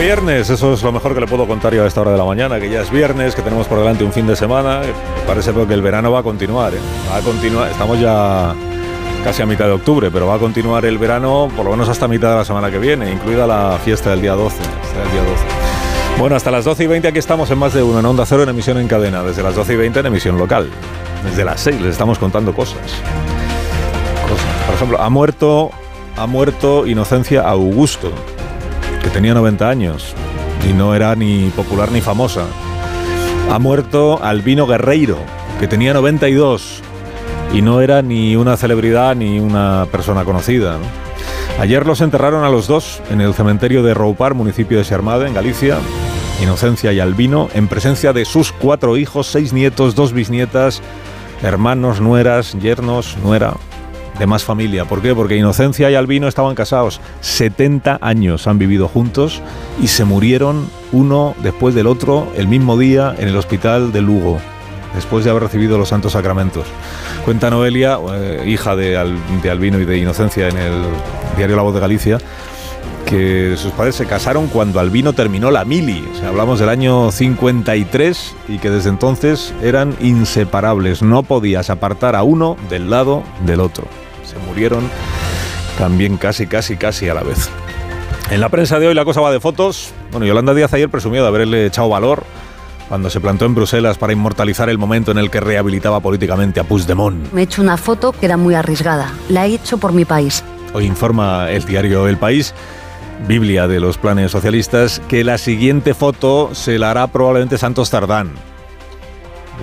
Viernes, eso es lo mejor que le puedo contar yo a esta hora de la mañana, que ya es viernes, que tenemos por delante un fin de semana. Parece que el verano va a continuar, ¿eh? va a continuar. Estamos ya casi a mitad de octubre, pero va a continuar el verano por lo menos hasta mitad de la semana que viene, incluida la fiesta del día 12. el día 12. Bueno, hasta las 12 y 20 aquí estamos en más de uno, en Onda Cero en emisión en cadena, desde las 12 y 20 en emisión local. Desde las 6 les estamos contando cosas. Cosas. Por ejemplo, ha muerto, ha muerto Inocencia Augusto, que tenía 90 años y no era ni popular ni famosa. Ha muerto Albino Guerreiro, que tenía 92 y no era ni una celebridad ni una persona conocida. ¿no? Ayer los enterraron a los dos en el cementerio de Roupar, municipio de Sermade, en Galicia. Inocencia y Albino, en presencia de sus cuatro hijos, seis nietos, dos bisnietas, hermanos, nueras, yernos, nuera, de más familia. ¿Por qué? Porque Inocencia y Albino estaban casados. 70 años han vivido juntos y se murieron uno después del otro el mismo día en el hospital de Lugo, después de haber recibido los santos sacramentos. Cuenta Noelia, eh, hija de, Al, de Albino y de Inocencia en el diario La Voz de Galicia, que sus padres se casaron cuando Albino terminó la mili. O sea, hablamos del año 53 y que desde entonces eran inseparables. No podías apartar a uno del lado del otro. Se murieron también casi, casi, casi a la vez. En la prensa de hoy la cosa va de fotos. Bueno, Yolanda Díaz ayer presumió de haberle echado valor cuando se plantó en Bruselas para inmortalizar el momento en el que rehabilitaba políticamente a Puigdemont. Me he hecho una foto que era muy arriesgada. La he hecho por mi país. Hoy informa el diario El País Biblia de los planes socialistas, que la siguiente foto se la hará probablemente Santos Tardán.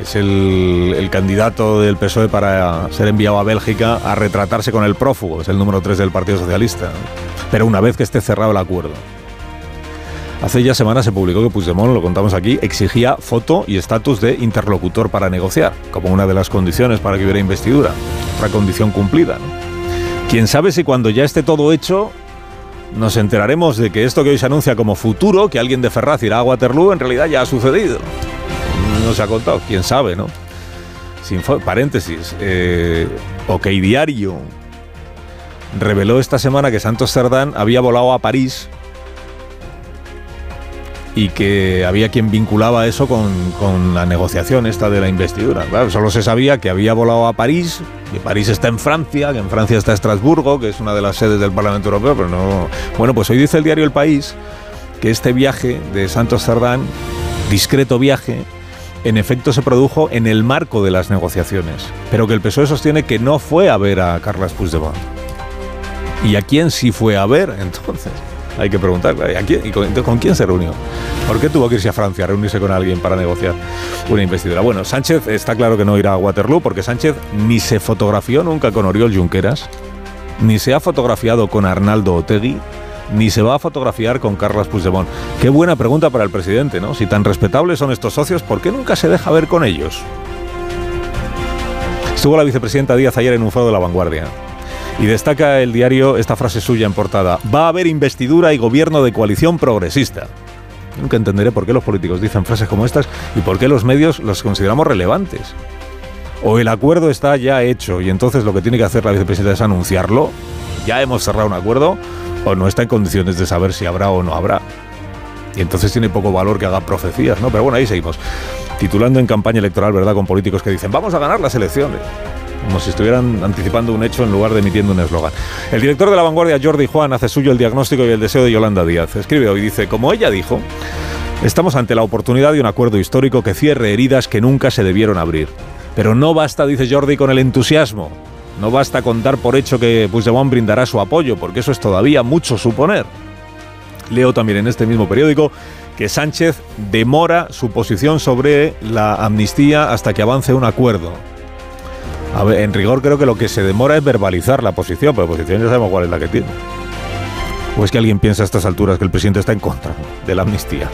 Es el, candidato del PSOE para ser enviado a Bélgica a retratarse con el prófugo, es el número 3 del Partido Socialista. Pero una vez que esté cerrado el acuerdo. Hace ya semanas se publicó que Puigdemont, lo contamos aquí, exigía foto y estatus de interlocutor para negociar, como una de las condiciones para que hubiera investidura. Otra condición cumplida. Quién sabe si cuando ya esté todo hecho nos enteraremos de que esto que hoy se anuncia como futuro, que alguien de Ferraz irá a Waterloo, en realidad ya ha sucedido. No se ha contado, quién sabe, ¿no? Sin paréntesis, eh, OK Diario reveló esta semana que Santos Cerdán había volado a París y que había quien vinculaba eso con, la negociación esta de la investidura. Solo se sabía que había volado a París, que París está en Francia, que en Francia está Estrasburgo, que es una de las sedes del Parlamento Europeo, pero no... Bueno, pues hoy dice el diario El País que este viaje de Santos Cerdán, discreto viaje, en efecto se produjo en el marco de las negociaciones, pero que el PSOE sostiene que no fue a ver a Carles Puigdemont. ¿Y a quién sí fue a ver entonces? Hay que preguntar, ¿a quién, y con, quién se reunió? ¿Por qué tuvo que irse a Francia a reunirse con alguien para negociar una investidura? Bueno, Sánchez está claro que no irá a Waterloo porque Sánchez ni se fotografió nunca con Oriol Junqueras, ni se ha fotografiado con Arnaldo Otegui, ni se va a fotografiar con Carles Puigdemont. Qué buena pregunta para el presidente, ¿no? Si tan respetables son estos socios, ¿por qué nunca se deja ver con ellos? Estuvo la vicepresidenta Díaz ayer en un foro de la vanguardia. Y destaca el diario esta frase suya en portada. Va a haber investidura y gobierno de coalición progresista. Nunca entenderé por qué los políticos dicen frases como estas y por qué los medios los consideramos relevantes. O el acuerdo está ya hecho y entonces lo que tiene que hacer la vicepresidenta es anunciarlo. Ya hemos cerrado un acuerdo o no está en condiciones de saber si habrá o no habrá. Y entonces tiene poco valor que haga profecías, ¿no? Pero bueno, ahí seguimos. Titulando en campaña electoral, ¿verdad? Con políticos que dicen, vamos a ganar las elecciones como si estuvieran anticipando un hecho en lugar de emitiendo un eslogan. El director de la vanguardia, Jordi Juan, hace suyo el diagnóstico y el deseo de Yolanda Díaz. Escribe hoy, dice, como ella dijo, estamos ante la oportunidad de un acuerdo histórico que cierre heridas que nunca se debieron abrir. Pero no basta, dice Jordi, con el entusiasmo. No basta con dar por hecho que Puigdemont brindará su apoyo, porque eso es todavía mucho suponer. Leo también en este mismo periódico que Sánchez demora su posición sobre la amnistía hasta que avance un acuerdo. A ver, en rigor creo que lo que se demora es verbalizar la posición, pero posición ya sabemos cuál es la que tiene. ¿O es que alguien piensa a estas alturas que el presidente está en contra de la amnistía?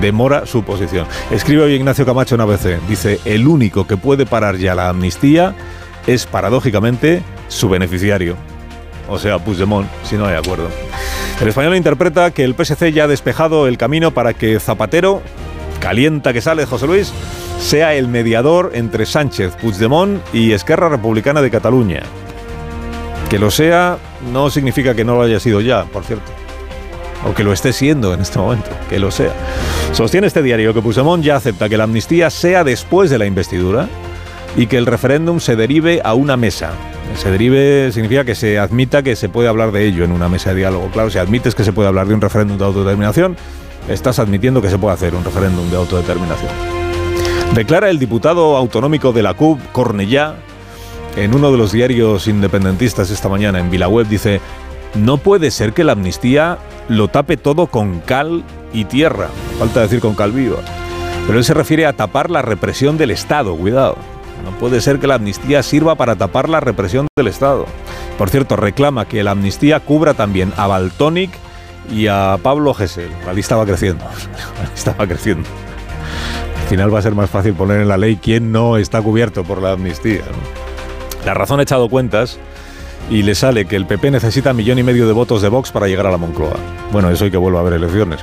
Demora su posición. Escribe hoy Ignacio Camacho en ABC. Dice, el único que puede parar ya la amnistía es paradójicamente su beneficiario. O sea, Puigdemont, si no hay acuerdo. El español interpreta que el PSC ya ha despejado el camino para que Zapatero, calienta que sale José Luis, sea el mediador entre Sánchez, Puigdemont y Esquerra Republicana de Cataluña. Que lo sea no significa que no lo haya sido ya, por cierto. O que lo esté siendo en este momento, que lo sea. Sostiene este diario que Puigdemont ya acepta que la amnistía sea después de la investidura y que el referéndum se derive a una mesa. Se derive significa que se admita que se puede hablar de ello en una mesa de diálogo. Claro, si admites que se puede hablar de un referéndum de autodeterminación, estás admitiendo que se puede hacer un referéndum de autodeterminación. Declara el diputado autonómico de la CUP, Cornellá, en uno de los diarios independentistas esta mañana en Vilaweb dice, no puede ser que la amnistía lo tape todo con cal y tierra. Falta decir con cal viva. Pero él se refiere a tapar la represión del Estado, cuidado. No puede ser que la amnistía sirva para tapar la represión del Estado. Por cierto, reclama que la amnistía cubra también a Baltonic y a Pablo Gesell. La lista va creciendo. La lista va creciendo. Al final va a ser más fácil poner en la ley quién no está cubierto por la amnistía. La razón ha echado cuentas y le sale que el PP necesita millón y medio de votos de Vox para llegar a la Moncloa. Bueno, eso hay que vuelva a haber elecciones.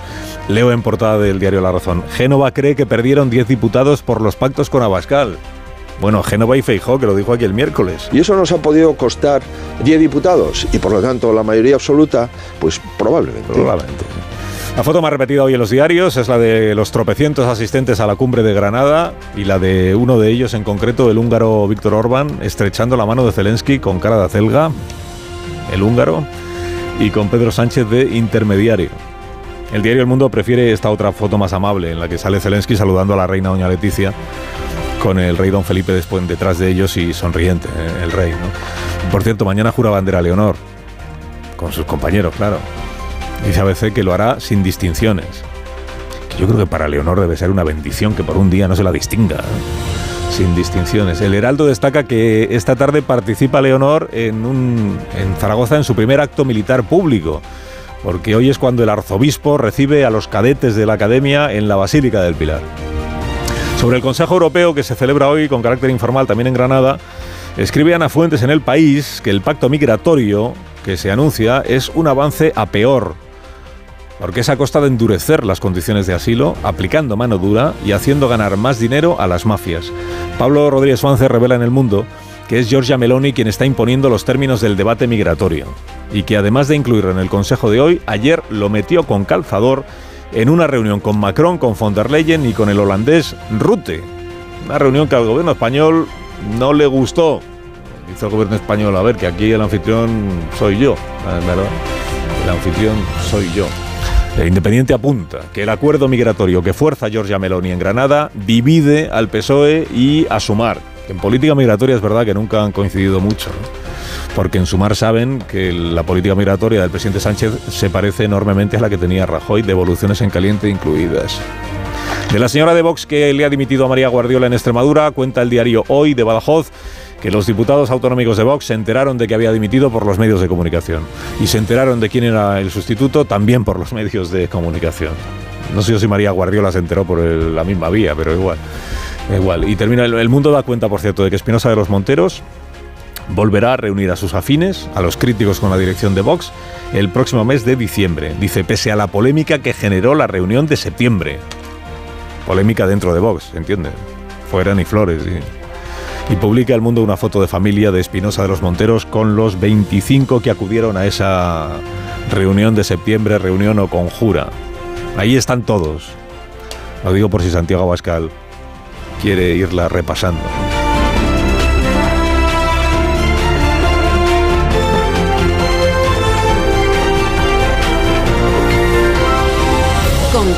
Leo en portada del diario La Razón. Génova cree que perdieron 10 diputados por los pactos con Abascal. Bueno, Génova y Feijó, que lo dijo aquí el miércoles. Y eso nos ha podido costar 10 diputados y por lo tanto la mayoría absoluta, pues probablemente. Probablemente. La foto más repetida hoy en los diarios es la de los tropecientos asistentes a la cumbre de Granada y la de uno de ellos en concreto, el húngaro Víctor Orbán, estrechando la mano de Zelensky con cara de acelga, el húngaro, y con Pedro Sánchez de intermediario. El diario El Mundo prefiere esta otra foto más amable, en la que sale Zelensky saludando a la reina doña Leticia con el rey don Felipe después detrás de ellos y sonriente, eh, el rey. ¿no? Por cierto, mañana jura bandera Leonor, con sus compañeros, claro. Dice ABC que lo hará sin distinciones. Yo creo que para Leonor debe ser una bendición que por un día no se la distinga. ¿no? Sin distinciones. El Heraldo destaca que esta tarde participa Leonor en, un, en Zaragoza en su primer acto militar público porque hoy es cuando el arzobispo recibe a los cadetes de la academia en la Basílica del Pilar. Sobre el Consejo Europeo que se celebra hoy con carácter informal también en Granada, escribe Ana Fuentes en El País que el pacto migratorio que se anuncia es un avance a peor, porque es a costa de endurecer las condiciones de asilo, aplicando mano dura y haciendo ganar más dinero a las mafias. Pablo Rodríguez Suárez revela en El Mundo que es Giorgia Meloni quien está imponiendo los términos del debate migratorio y que además de incluirlo en el Consejo de hoy, ayer lo metió con calzador en una reunión con Macron, con von der Leyen y con el holandés Rutte. Una reunión que al gobierno español no le gustó. Dice el gobierno español, a ver, que aquí el anfitrión soy yo, ¿verdad? El anfitrión soy yo. El Independiente apunta que el acuerdo migratorio que fuerza Giorgia Meloni en Granada divide al PSOE y a Sumar. En política migratoria es verdad que nunca han coincidido mucho, ¿no? Porque en Sumar saben que la política migratoria del presidente Sánchez se parece enormemente a la que tenía Rajoy, devoluciones en caliente incluidas. De la señora de Vox que le ha dimitido a María Guardiola en Extremadura, cuenta el diario Hoy de Badajoz que los diputados autonómicos de Vox se enteraron de que había dimitido por los medios de comunicación. Y se enteraron de quién era el sustituto también por los medios de comunicación. No sé si María Guardiola se enteró por la misma vía, pero igual. Igual. Y termina, el mundo da cuenta, por cierto, de que Espinosa de los Monteros volverá a reunir a sus afines, a los críticos con la dirección de Vox, el próximo mes de diciembre. Dice, pese a la polémica que generó la reunión de septiembre. Polémica dentro de Vox, ¿entiendes? Fuera ni flores. Y, publica El Mundo una foto de familia de Espinosa de los Monteros con los 25 que acudieron a esa reunión de septiembre, reunión o conjura. Ahí están todos. Lo digo por si Santiago Abascal quiere irla repasando.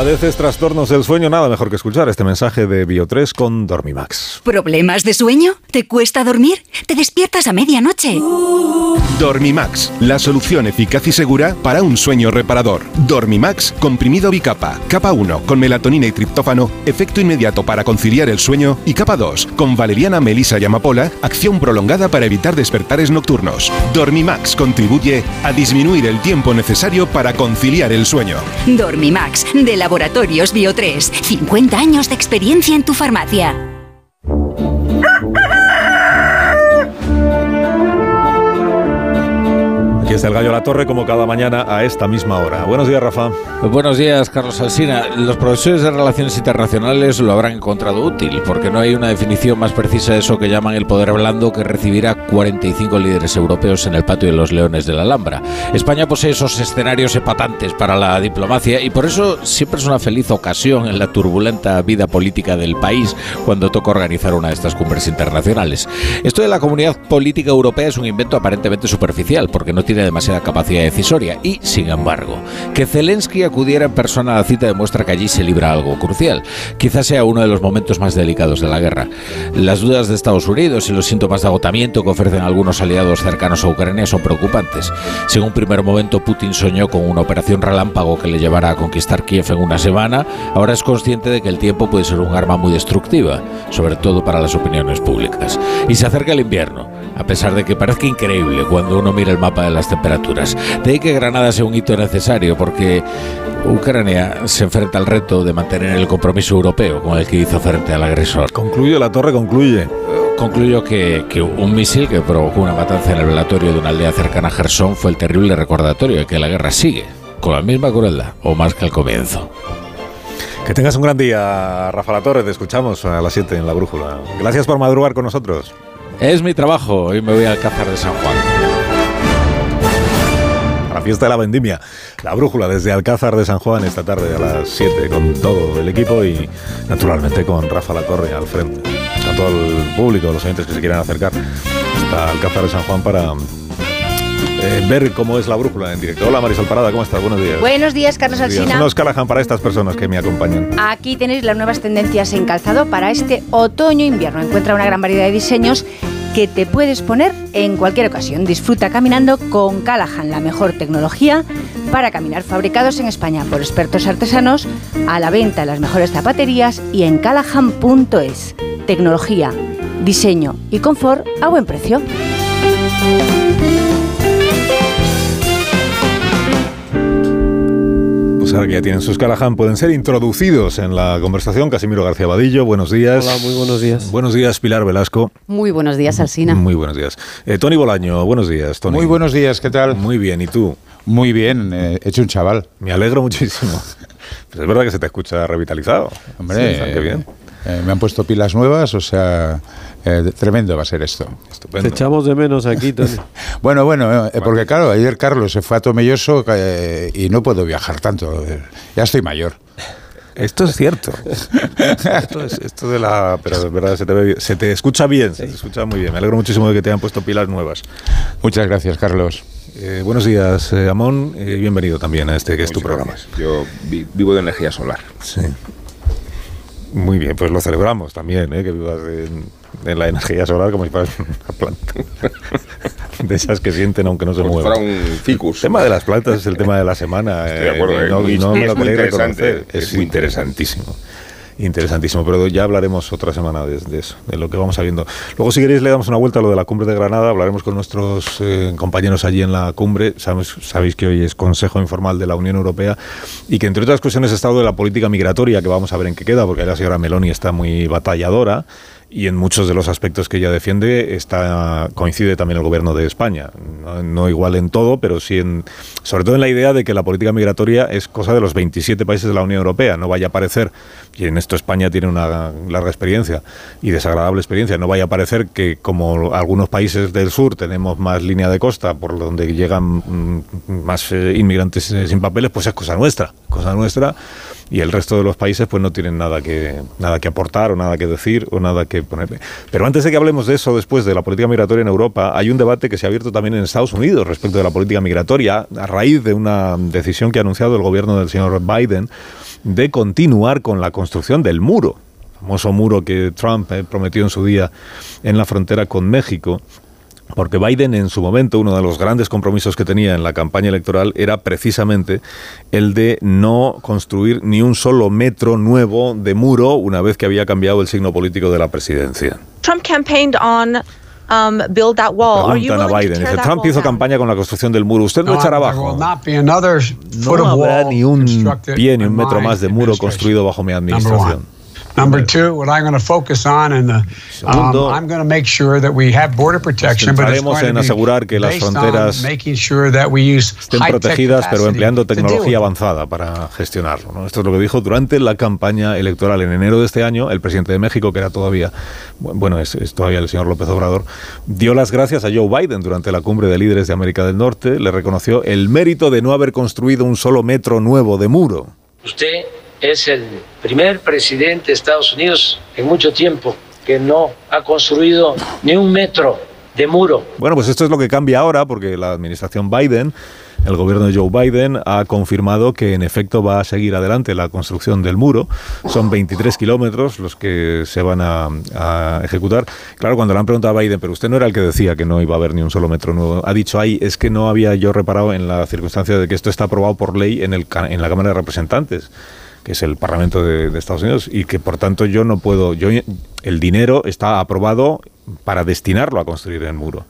¿Padeces trastornos del sueño? Nada mejor que escuchar este mensaje de Bio3 con Dormimax. ¿Problemas de sueño? ¿Te cuesta dormir? ¿Te despiertas a medianoche? Dormimax, la solución eficaz y segura para un sueño reparador. Dormimax, comprimido bicapa. Capa 1, con melatonina y triptófano, efecto inmediato para conciliar el sueño. Y capa 2, con valeriana, melisa y amapola, acción prolongada para evitar despertares nocturnos. Dormimax contribuye a disminuir el tiempo necesario para conciliar el sueño. Dormimax, de Laboratorios Bio3. 50 años de experiencia en tu farmacia. Aquí está el Gallo La Torre como cada mañana a esta misma hora. Buenos días, Rafa. Buenos días, Carlos Alsina. Los profesores de Relaciones Internacionales lo habrán encontrado útil, porque no hay una definición más precisa de eso que llaman el poder blando que recibirá 45 líderes europeos en el patio de los Leones de la Alhambra. España posee esos escenarios epatantes para la diplomacia y por eso siempre es una feliz ocasión en la turbulenta vida política del país cuando toca organizar una de estas cumbres internacionales. Esto de la comunidad política europea es un invento aparentemente superficial, porque no tiene demasiada capacidad decisoria y, sin embargo, que Zelensky acudiera en persona a la cita demuestra que allí se libra algo crucial. Quizás sea uno de los momentos más delicados de la guerra. Las dudas de Estados Unidos y los síntomas de agotamiento que ofrecen algunos aliados cercanos a Ucrania son preocupantes. En un primer momento Putin soñó con una operación relámpago que le llevara a conquistar Kiev en una semana, ahora es consciente de que el tiempo puede ser un arma muy destructiva, sobre todo para las opiniones públicas. Y se acerca el invierno, a pesar de que parezca increíble cuando uno mira el mapa de las temperaturas. De ahí que Granada sea un hito necesario, porque Ucrania se enfrenta al reto de mantener el compromiso europeo con el que hizo frente al agresor. Concluye la torre, concluye. Concluyo que, que un misil que provocó una matanza en el velatorio de una aldea cercana a Gerson fue el terrible recordatorio de que la guerra sigue, con la misma crueldad, o más que al comienzo. Que tengas un gran día, Rafa La Torre. Te escuchamos a las 7 en La Brújula. Gracias por madrugar con nosotros. Es mi trabajo, hoy me voy al Alcázar de San Juan. A la fiesta de la vendimia. La brújula desde Alcázar de San Juan esta tarde a las 7 con todo el equipo y naturalmente con Rafa La Torre al frente. A todo el público, los oyentes que se quieran acercar hasta Alcázar de San Juan para eh, ver cómo es la brújula en directo. Hola Marisol Parada, ¿cómo estás? Buenos días. Buenos días, Carlos. Alsina. Unos Callahan para estas personas que me acompañan. Aquí tenéis las nuevas tendencias en calzado para este otoño-invierno. Encuentra una gran variedad de diseños que te puedes poner en cualquier ocasión. Disfruta caminando con Callahan, la mejor tecnología para caminar, fabricados en España por expertos artesanos, a la venta en las mejores zapaterías y en callahan.es. Tecnología, diseño y confort a buen precio. Ahora que ya tienen sus Callahan, pueden ser introducidos en la conversación. Casimiro García Vadillo, buenos días. Hola, muy buenos días. Buenos días, Pilar Velasco. Muy buenos días, Alsina. Muy buenos días. Eh, Tony Bolaño, buenos días, Tony. Muy buenos días, ¿qué tal? Muy bien, ¿y tú? Muy bien, eh, he hecho un chaval. Me alegro muchísimo. Pues es verdad que se te escucha revitalizado. Hombre, Sí, qué bien. eh, me han puesto pilas nuevas, o sea, eh, tremendo va a ser esto. Estupendo. Te echamos de menos aquí, Tony. Bueno, bueno, eh, porque claro, ayer Carlos se fue a Tomelloso eh, y no puedo viajar tanto. eh, Ya estoy mayor. Esto es cierto. esto, es, esto de la. Pero es verdad, se te, ve bien. se te escucha bien, se te escucha muy bien. Me alegro muchísimo de que te hayan puesto pilas nuevas. Muchas gracias, Carlos. Eh, buenos días, eh, Amón. eh, bienvenido también a este que es tu programa. Yo vi- vivo de energía solar. Sí. Muy bien, pues lo celebramos también, ¿eh? que vivas en, en la energía solar como si fueras una planta. De esas que sienten aunque no se Como si muevan. fuera un ficus. El tema de las plantas es el tema de la semana. Estoy de acuerdo, eh, es no, muy- no me es lo muy interesante, es Es muy interesantísimo. Interesantísimo, pero ya hablaremos otra semana de, de eso, de lo que vamos sabiendo. Luego, si queréis, le damos una vuelta a lo de la cumbre de Granada. Hablaremos con nuestros eh, compañeros allí en la cumbre. Sabes, sabéis que hoy es Consejo Informal de la Unión Europea y que, entre otras cuestiones, ha estado de la política migratoria, que vamos a ver en qué queda, porque la señora Meloni está muy batalladora y en muchos de los aspectos que ella defiende está coincide también el gobierno de España. No, igual en todo, pero sí en sobre todo en la idea de que la política migratoria es cosa de los 27 países de la Unión Europea. No vaya a parecer, y en esto España tiene una larga experiencia y desagradable experiencia, no vaya a parecer que como algunos países del sur tenemos más línea de costa por donde llegan mm, más eh, inmigrantes eh, sin papeles, pues es cosa nuestra, cosa nuestra y el resto de los países pues no tienen nada que, nada que aportar o nada que decir o nada que Pero antes de que hablemos de eso, después de la política migratoria en Europa, hay un debate que se ha abierto también en Estados Unidos respecto de la política migratoria a raíz de una decisión que ha anunciado el gobierno del señor Biden de continuar con la construcción del muro, famoso muro que Trump eh, prometió en su día en la frontera con México porque Biden en su momento, uno de los grandes compromisos que tenía en la campaña electoral era precisamente el de no construir ni un solo metro nuevo de muro una vez que había cambiado el signo político de la presidencia. Trump campaigned on um, build that wall. Preguntan a Biden. Dice, Trump hizo campaña con la construcción del muro. ¿Usted lo echará abajo? No habrá ni un pie ni un metro más de muro construido bajo mi administración. Number two, what I'm going to focus on, and um, I'm going to make sure that we have border protection, but it's going en asegurar que las fronteras making sure that we use estén protegidas, pero empleando tecnología avanzada para gestionarlo. ¿no? Esto es lo que dijo durante la campaña electoral en enero de este año el presidente de México, que era todavía, bueno, es, es todavía el señor López Obrador, dio las gracias a Joe Biden durante la cumbre de líderes de América del Norte, le reconoció el mérito de no haber construido un solo metro nuevo de muro. Usted es el primer presidente de Estados Unidos en mucho tiempo que no ha construido ni un metro de muro. Bueno, pues esto es lo que cambia ahora porque la administración Biden, el gobierno de Joe Biden, ha confirmado que en efecto va a seguir adelante la construcción del muro. Son 23 kilómetros los que se van a, ejecutar. Claro, cuando le han preguntado a Biden, pero usted no era el que decía que no iba a haber ni un solo metro nuevo, ha dicho ahí, es que no había yo reparado en la circunstancia de que esto está aprobado por ley en, el, en la Cámara de Representantes que es el Parlamento de, Estados Unidos, y que por tanto yo no puedo, yo el dinero está aprobado para destinarlo a construir el muro.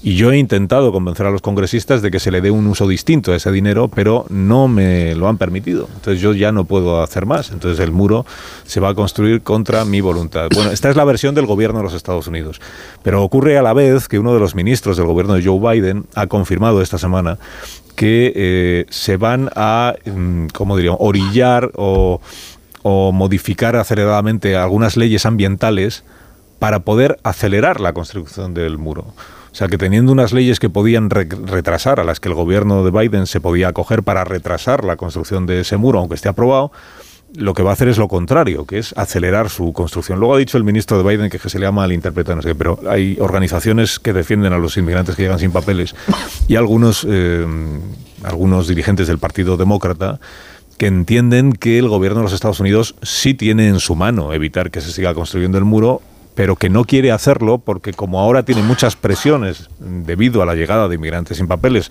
Y yo he intentado convencer a los congresistas de que se le dé un uso distinto a ese dinero, pero no me lo han permitido. Entonces yo ya no puedo hacer más. Entonces el muro se va a construir contra mi voluntad. Bueno, esta es la versión del gobierno de los Estados Unidos. Pero ocurre a la vez que uno de los ministros del gobierno de Joe Biden ha confirmado esta semana que eh, se van a, mm, ¿cómo diríamos?, orillar o, o modificar aceleradamente algunas leyes ambientales para poder acelerar la construcción del muro. Sea, que teniendo unas leyes que podían retrasar, a las que el gobierno de Biden se podía acoger para retrasar la construcción de ese muro, aunque esté aprobado, lo que va a hacer es lo contrario, que es acelerar su construcción. Luego ha dicho el ministro de Biden que, se le llama al interpretar, no sé, pero hay organizaciones que defienden a los inmigrantes que llegan sin papeles y algunos, eh, algunos dirigentes del Partido Demócrata que entienden que el gobierno de los Estados Unidos sí tiene en su mano evitar que se siga construyendo el muro pero que no quiere hacerlo porque como ahora tiene muchas presiones debido a la llegada de inmigrantes sin papeles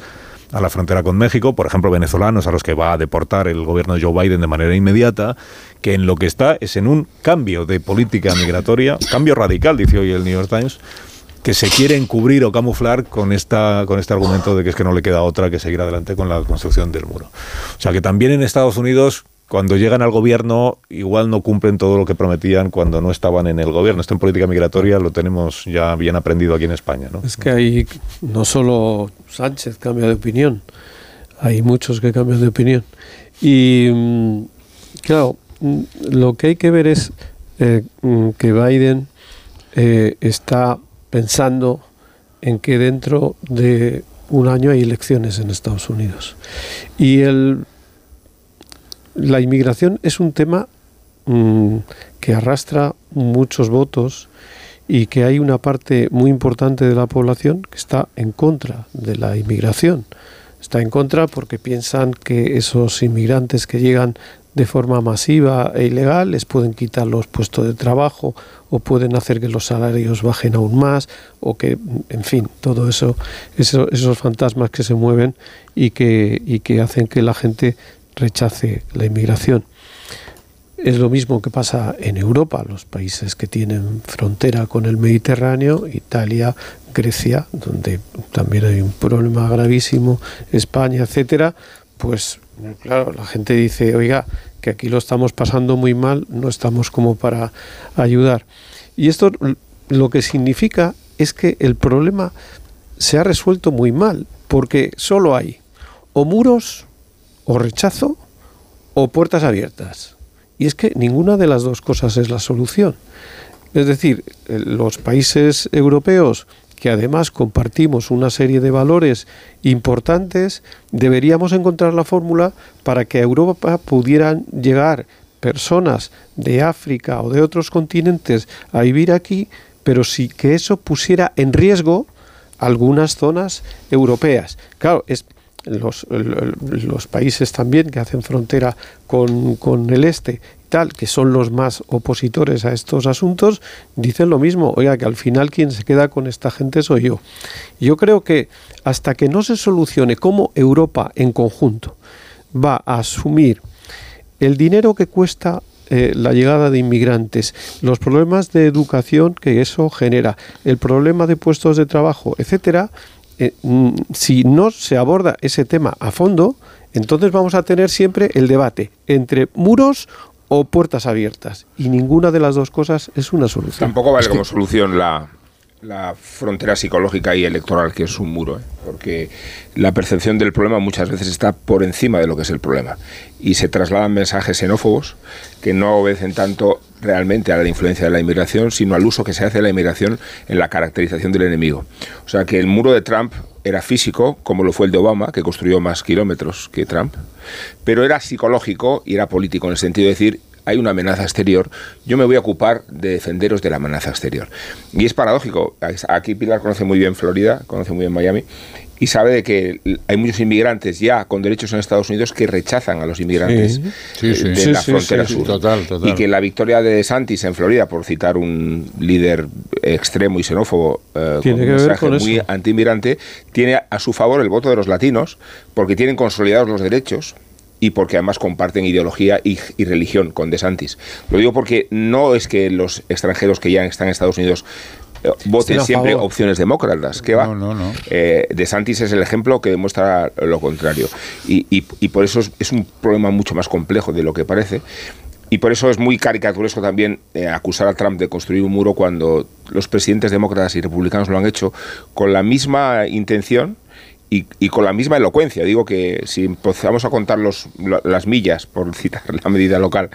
a la frontera con México, por ejemplo, venezolanos a los que va a deportar el gobierno de Joe Biden de manera inmediata, que en lo que está es en un cambio de política migratoria, cambio radical, dice hoy el New York Times, que se quiere encubrir o camuflar con esta con este argumento de que es que no le queda otra que seguir adelante con la construcción del muro. O sea que también en Estados Unidos cuando llegan al gobierno igual no cumplen todo lo que prometían cuando no estaban en el gobierno. Esto en política migratoria lo tenemos ya bien aprendido aquí en España. ¿no? Es que hay no solo Sánchez cambia de opinión, hay muchos que cambian de opinión. Y mm, claro, mm, lo que hay que ver es eh, mm, que Biden eh, está pensando en que dentro de un año hay elecciones en Estados Unidos. Y el la inmigración es un tema mm, que arrastra muchos votos y que hay una parte muy importante de la población que está en contra de la inmigración. Está en contra porque piensan que esos inmigrantes que llegan de forma masiva e ilegal les pueden quitar los puestos de trabajo o pueden hacer que los salarios bajen aún más o que, en fin, todo eso, eso esos fantasmas que se mueven y que, y que hacen que la gente rechace la inmigración. Es lo mismo que pasa en Europa, los países que tienen frontera con el Mediterráneo, Italia, Grecia, donde también hay un problema gravísimo, España, etcétera, pues claro, la gente dice, oiga, que aquí lo estamos pasando muy mal, no estamos como para ayudar. Y esto lo que significa es que el problema se ha resuelto muy mal, porque solo hay o muros o rechazo o puertas abiertas. Y es que ninguna de las dos cosas es la solución. Es decir, los países europeos que además compartimos una serie de valores importantes, deberíamos encontrar la fórmula para que a Europa pudieran llegar personas de África o de otros continentes a vivir aquí, pero sí que eso pusiera en riesgo algunas zonas europeas. Claro, es, los, los, países también que hacen frontera con, con, el este tal, que son los más opositores a estos asuntos, dicen lo mismo, oiga, que al final quien se queda con esta gente soy yo. Yo creo que hasta que no se solucione cómo Europa en conjunto va a asumir el dinero que cuesta eh, la llegada de inmigrantes, los problemas de educación que eso genera, el problema de puestos de trabajo, etcétera, eh, mm, si no se aborda ese tema a fondo, entonces vamos a tener siempre el debate entre muros o puertas abiertas. Y ninguna de las dos cosas es una solución. Tampoco vale como solución la, la frontera psicológica y electoral que es un muro, ¿eh? porque la percepción del problema muchas veces está por encima de lo que es el problema y se trasladan mensajes xenófobos que no obedecen tanto realmente a la influencia de la inmigración, sino al uso que se hace de la inmigración en la caracterización del enemigo. O sea que el muro de Trump era físico, como lo fue el de Obama, que construyó más kilómetros que Trump, pero era psicológico y era político, en el sentido de decir, hay una amenaza exterior, yo me voy a ocupar de defenderos de la amenaza exterior. Y es paradójico, aquí Pilar conoce muy bien Florida, conoce muy bien Miami, y sabe de que hay muchos inmigrantes ya con derechos en Estados Unidos que rechazan a los inmigrantes eh, de la frontera sur. Y que la victoria de Santis en Florida, por citar un líder extremo y xenófobo eh, con un mensaje muy anti-inmigrante, tiene a su favor el voto de los latinos porque tienen consolidados los derechos y porque además comparten ideología y, religión con DeSantis. Lo digo porque no es que los extranjeros que ya están en Estados Unidos eh, voten siempre opciones demócratas. ¿Qué va? No, no, no. Eh, DeSantis es el ejemplo que demuestra lo contrario. Y, y, por eso es, un problema mucho más complejo de lo que parece. Y por eso es muy caricaturesco también eh, acusar a Trump de construir un muro cuando los presidentes demócratas y republicanos lo han hecho con la misma intención y, con la misma elocuencia. Digo que si empezamos a contar los, las millas, por citar la medida local,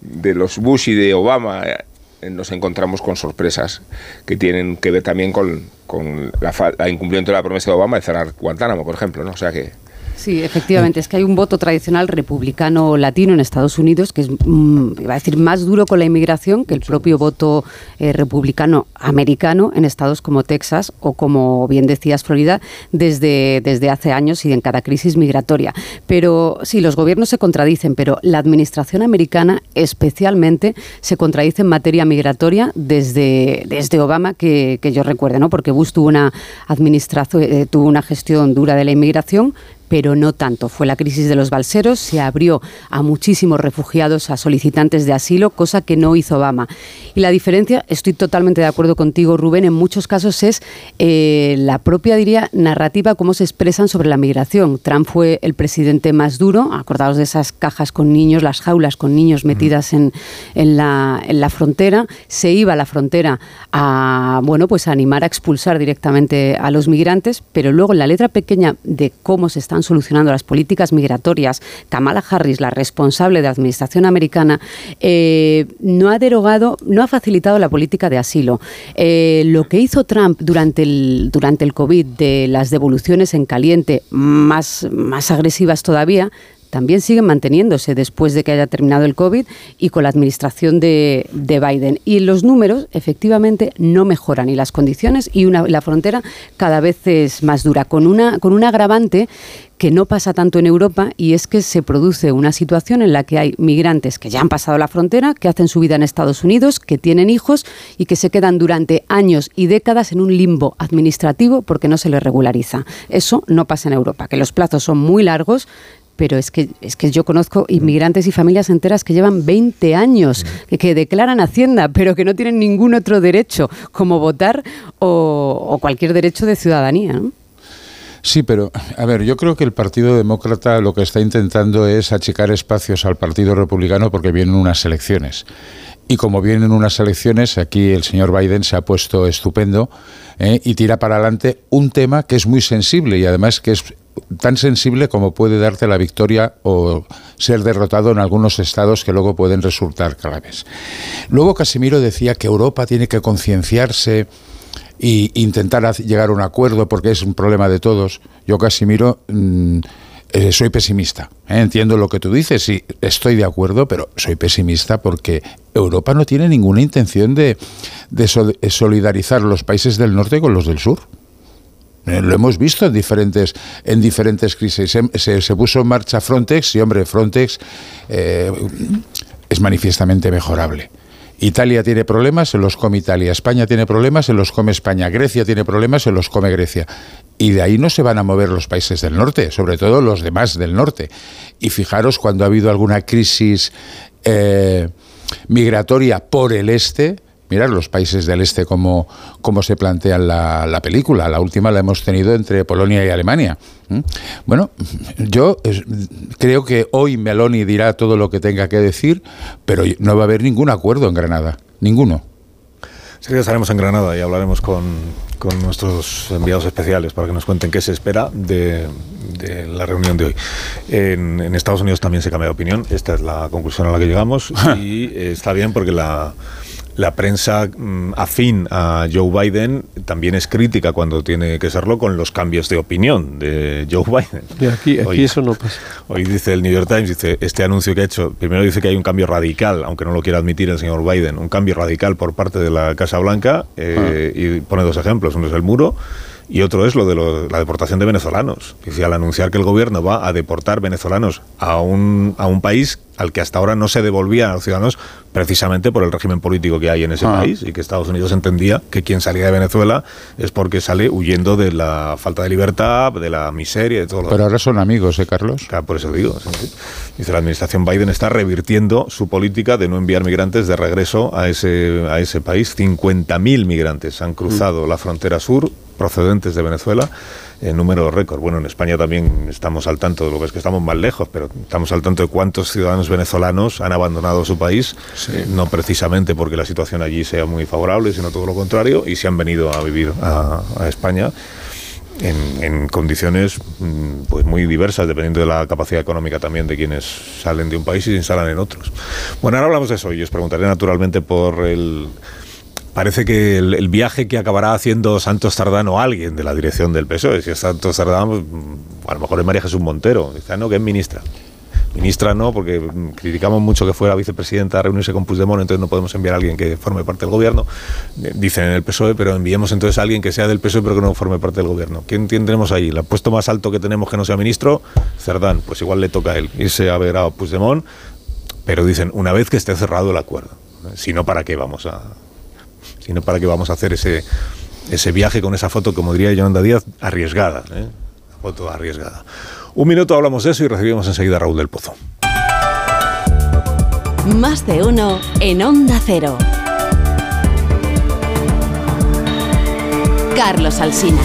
de los Bush y de Obama, eh, nos encontramos con sorpresas que tienen que ver también con, con la, la, incumplimiento de la promesa de Obama de cerrar Guantánamo, por ejemplo. ¿no? O sea que Sí, efectivamente, es que hay un voto tradicional republicano latino en Estados Unidos que es, mm, iba a decir, más duro con la inmigración que el propio voto eh, republicano americano en estados como Texas o, como bien decías, Florida, desde, desde hace años y en cada crisis migratoria. Pero sí, los gobiernos se contradicen, pero la administración americana especialmente se contradice en materia migratoria desde, desde Obama, que, que yo recuerde, ¿no? porque Bush tuvo una, administración, eh, tuvo una gestión dura de la inmigración, pero no tanto. Fue la crisis de los balseros, se abrió a muchísimos refugiados, a solicitantes de asilo, cosa que no hizo Obama. Y la diferencia, estoy totalmente de acuerdo contigo, Rubén, en muchos casos es eh, la propia, diría, narrativa, cómo se expresan sobre la migración. Trump fue el presidente más duro, acordados de esas cajas con niños, las jaulas con niños metidas en, en, la, en la frontera, se iba a la frontera a, bueno, pues a animar a expulsar directamente a los migrantes, pero luego en la letra pequeña de cómo se están solucionando las políticas migratorias, Kamala Harris, la responsable de administración americana, eh, no ha derogado, no ha facilitado la política de asilo. Eh, lo que hizo Trump durante el, durante el COVID de las devoluciones en caliente más, más agresivas todavía, también siguen manteniéndose después de que haya terminado el COVID y con la administración de, Biden. Y los números efectivamente no mejoran y las condiciones y una, la frontera cada vez es más dura, con una, con un agravante que no pasa tanto en Europa y es que se produce una situación en la que hay migrantes que ya han pasado la frontera, que hacen su vida en Estados Unidos, que tienen hijos y que se quedan durante años y décadas en un limbo administrativo porque no se les regulariza. Eso no pasa en Europa, que los plazos son muy largos, pero es que, es que yo conozco inmigrantes y familias enteras que llevan 20 años, que, declaran Hacienda, pero que no tienen ningún otro derecho, como votar o, cualquier derecho de ciudadanía. Sí, pero a ver, yo creo que el Partido Demócrata lo que está intentando es achicar espacios al Partido Republicano porque vienen unas elecciones. Y como vienen unas elecciones, aquí el señor Biden se ha puesto estupendo ¿eh? y tira para adelante un tema que es muy sensible y además que es tan sensible como puede darte la victoria o ser derrotado en algunos estados que luego pueden resultar claves. Luego Casimiro decía que Europa tiene que concienciarse y intentar llegar a un acuerdo porque es un problema de todos. Yo, Casimiro, mm, eh, soy pesimista. ¿eh? Entiendo lo que tú dices y estoy de acuerdo, pero soy pesimista porque Europa no tiene ninguna intención de, solidarizar los países del norte con los del sur. Eh, lo hemos visto en diferentes, en diferentes crisis. Se, puso en marcha Frontex y, hombre, Frontex es manifiestamente mejorable. Italia tiene problemas, se los come Italia. España tiene problemas, se los come España. Grecia tiene problemas, se los come Grecia. Y de ahí no se van a mover los países del norte, sobre todo los demás del norte. Y fijaros cuando ha habido alguna crisis eh, migratoria por el este, mirar los países del este como, se plantea la, la, película. La última la hemos tenido entre Polonia y Alemania. Bueno, yo creo que hoy Meloni dirá todo lo que tenga que decir, pero no va a haber ningún acuerdo en Granada. Ninguno. Sí, estaremos en Granada y hablaremos con, nuestros enviados especiales para que nos cuenten qué se espera de, la reunión de hoy. En, en, Estados Unidos también se cambia de opinión. Esta es la conclusión a la que llegamos y está bien porque la la prensa mm, afín a Joe Biden también es crítica cuando tiene que serlo con los cambios de opinión de Joe Biden. Y aquí, aquí eso no pasa. Hoy dice el New York Times, dice, este anuncio que ha hecho, primero dice que hay un cambio radical, aunque no lo quiera admitir el señor Biden, un cambio radical por parte de la Casa Blanca, eh, ah. y pone dos ejemplos, uno es el muro, y otro es lo de la deportación de venezolanos. Dice, al anunciar que el gobierno va a deportar venezolanos a un, a un país al que hasta ahora no se devolvían a los ciudadanos precisamente por el régimen político que hay en ese ah. país y que Estados Unidos entendía que quien salía de Venezuela es porque sale huyendo de la falta de libertad, de la miseria, de todo lo Pero ahora son amigos, ¿eh, Carlos? Claro, por eso digo. Dice, la administración Biden está revirtiendo su política de no enviar migrantes de regreso a ese, a ese país. 50.000 migrantes han cruzado mm. la frontera sur procedentes de Venezuela en número récord. Bueno, en España también estamos al tanto, de lo que es que estamos más lejos, pero estamos al tanto de cuántos ciudadanos venezolanos han abandonado su país, no precisamente porque la situación allí sea muy favorable, sino todo lo contrario, y se han venido a vivir a, España. En, condiciones mm, pues muy diversas, dependiendo de la capacidad económica también de quienes salen de un país y se instalan en otros. Bueno, ahora hablamos de eso y os preguntaré naturalmente por el parece que el, viaje que acabará haciendo Santos Tardano alguien de la dirección del PSOE, si es Santos Tardano, mm, a lo mejor es María Jesús Montero, dice, ah, no, que es ministra. Ministra no, porque mm, criticamos mucho que fuera vicepresidenta a reunirse con Puigdemont, entonces no podemos enviar a alguien que forme parte del gobierno. Eh, dicen en el PSOE, pero enviemos entonces a alguien que sea del PSOE pero que no forme parte del gobierno. ¿Quién tendremos ahí? El puesto más alto que tenemos que no sea ministro, Cerdán. Pues igual le toca a él irse a ver a Puigdemont, pero dicen, una vez que esté cerrado el acuerdo. Si no, ¿para qué vamos a, sino para que vamos a hacer ese, ese viaje con esa foto, como diría Yolanda Díaz, arriesgada. ¿eh? Foto arriesgada. Un minuto hablamos de eso y recibimos enseguida a Raúl del Pozo. Más de uno en Onda Cero. Carlos Alsina.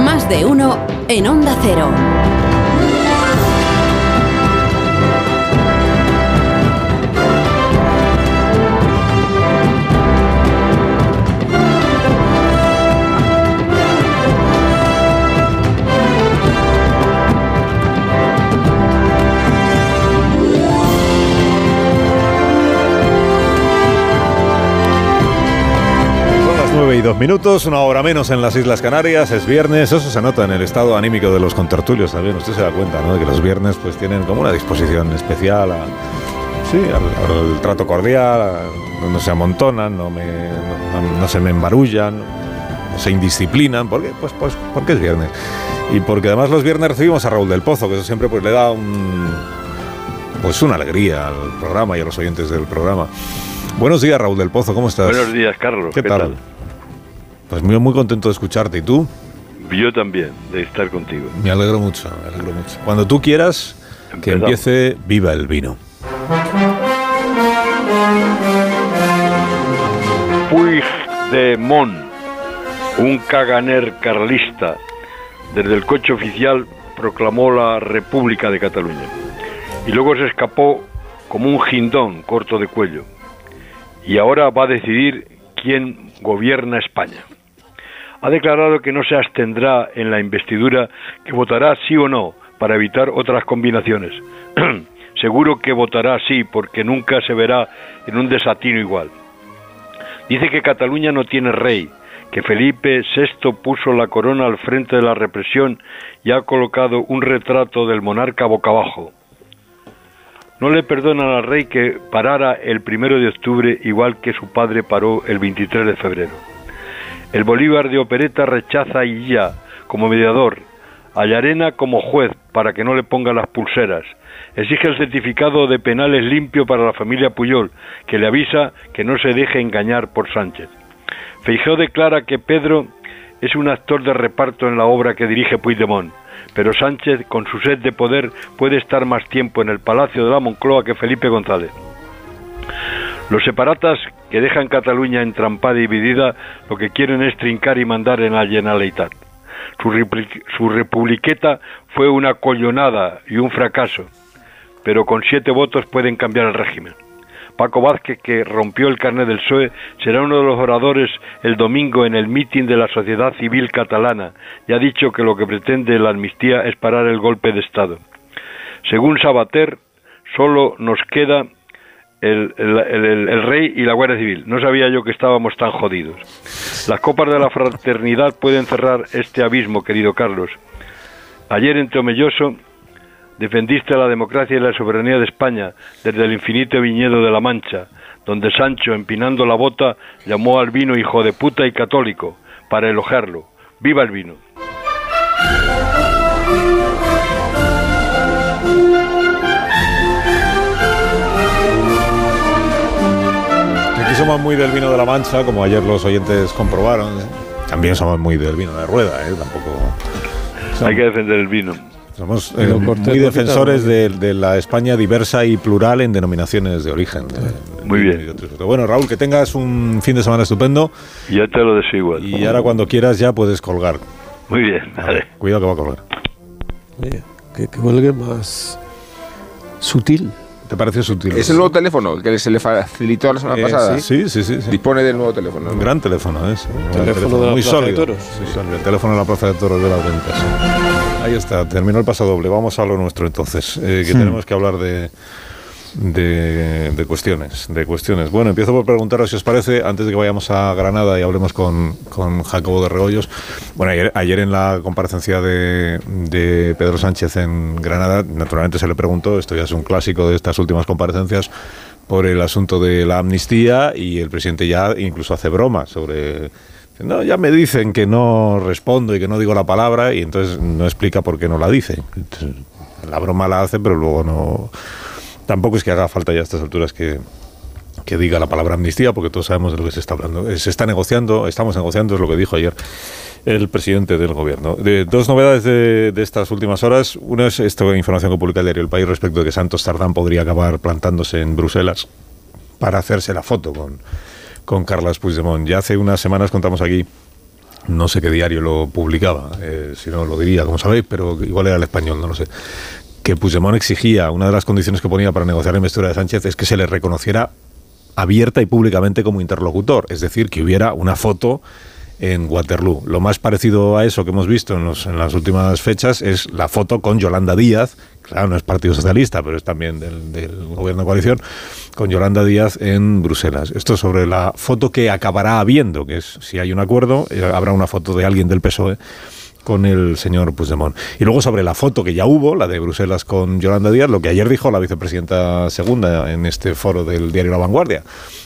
Más de uno en Onda Cero. 9 y 2 minutos, una hora menos en las Islas Canarias, es viernes, eso se nota en el estado anímico de los contertulios también, usted se da cuenta, ¿no? De que los viernes pues tienen como una disposición especial a, sí, al, trato cordial, no se amontonan, no, me, no, se me embarullan, no se indisciplinan, ¿por qué? Pues, pues porque es viernes. Y porque además los viernes recibimos a Raúl del Pozo, que eso siempre pues le da un, pues una alegría al programa y a los oyentes del programa. Buenos días, Raúl del Pozo, ¿cómo estás? Buenos días, Carlos. ¿Qué, tal? Pues muy, muy contento de escucharte. ¿Y tú? Yo también, de estar contigo. Me alegro mucho, me alegro mucho. Cuando tú quieras, que empiece Viva el Vino. Puigdemont, un caganer carlista, desde el coche oficial proclamó la República de Cataluña. Y luego se escapó como un jindón corto de cuello. Y ahora va a decidir quién gobierna España ha declarado que no se abstendrá en la investidura, que votará sí o no para evitar otras combinaciones. Seguro que votará sí porque nunca se verá en un desatino igual. Dice que Cataluña no tiene rey, que Felipe VI puso la corona al frente de la represión y ha colocado un retrato del monarca boca abajo. No le perdonan al rey que parara el primero de octubre igual que su padre paró el 23 de febrero. El Bolívar de Opereta rechaza a Illa como mediador, a Llarena como juez para que no le ponga las pulseras. Exige el certificado de penales limpio para la familia Puyol, que le avisa que no se deje engañar por Sánchez. Feijó declara que Pedro es un actor de reparto en la obra que dirige Puigdemont, pero Sánchez, con su sed de poder, puede estar más tiempo en el Palacio de la Moncloa que Felipe González. Los separatas que dejan Cataluña entrampada y dividida lo que quieren es trincar y mandar en la Generalitat. Su, su republiqueta fue una collonada y un fracaso, pero con siete votos pueden cambiar el régimen. Paco Vázquez, que rompió el carnet del PSOE, será uno de los oradores el domingo en el mitin de la sociedad civil catalana y ha dicho que lo que pretende la amnistía es parar el golpe de Estado. Según Sabater, solo nos queda el, rey y la Guardia Civil. No sabía yo que estábamos tan jodidos. Las copas de la fraternidad pueden cerrar este abismo, querido Carlos. Ayer en Tomelloso defendiste la democracia y la soberanía de España desde el infinito viñedo de la Mancha, donde Sancho, empinando la bota, llamó al vino hijo de puta y católico, para elogiarlo. ¡Viva el vino! Somos muy del vino de la Mancha, como ayer los oyentes comprobaron. También somos muy del vino de rueda, ¿eh? Tampoco... Hay que defender el vino. Somos eh, muy defensores de, la España diversa y plural en denominaciones de origen. Muy bien. Bueno, Raúl, que tengas un fin de semana estupendo. Ya te lo deseo igual. Y ahora cuando quieras ya puedes colgar. Muy bien, vale. Cuidado que va a colgar. que, que cuelgue más sutil. ¿Te parece sutil? ¿Es el nuevo teléfono que se le facilitó la semana Eh, pasada? sí, sí, sí, sí. Dispone del nuevo teléfono. Un gran teléfono es. Un gran Teléfono de la muy Plaza de sólido. Toros. Sí, sólido. El teléfono de la Plaza de Toros de las Ventas. Ahí está, terminó el paso doble. Vamos a lo nuestro entonces, eh, que Hmm. tenemos que hablar de, de, cuestiones. De cuestiones. Bueno, empiezo por preguntaros si os parece, antes de que vayamos a Granada y hablemos con, con Jacobo de Regoyos. Bueno, ayer, ayer en la comparecencia de, de Pedro Sánchez en Granada, naturalmente se le preguntó, esto ya es un clásico de estas últimas comparecencias, por el asunto de la amnistía y el presidente ya incluso hace broma sobre no, ya me dicen que no respondo y que no digo la palabra y entonces no explica por qué no la dice. La broma la hace, pero luego no... Tampoco es que haga falta ya a estas alturas que, que diga la palabra amnistía, porque todos sabemos de lo que se está hablando. Eh, Se está negociando, estamos negociando, es lo que dijo ayer el presidente del gobierno. De, dos novedades de, de estas últimas horas. Una es esta información que publica el diario El País respecto de que Santos Tardán podría acabar plantándose en Bruselas para hacerse la foto con, con Carlas Puigdemont. Ya hace unas semanas contamos aquí, no sé qué diario lo publicaba, eh, si no lo diría, como sabéis, pero igual era el español, no lo sé, que Puigdemont exigía, una de las condiciones que ponía para negociar la investidura de Sánchez es que se le reconociera abierta y públicamente como interlocutor, es decir, que hubiera una foto en Waterloo. Lo más parecido a eso que hemos visto en, las últimas fechas es la foto con Yolanda Díaz, claro, no es Partido Socialista, pero es también del, del gobierno de coalición, con Yolanda Díaz en Bruselas. Esto sobre la foto que acabará habiendo, que es, si hay un acuerdo, eh, habrá una foto de alguien del PSOE con el señor Puigdemont. Y luego sobre la foto que ya hubo, la de Bruselas con Yolanda Díaz, lo que ayer dijo la vicepresidenta segunda en este foro del diario La Vanguardia.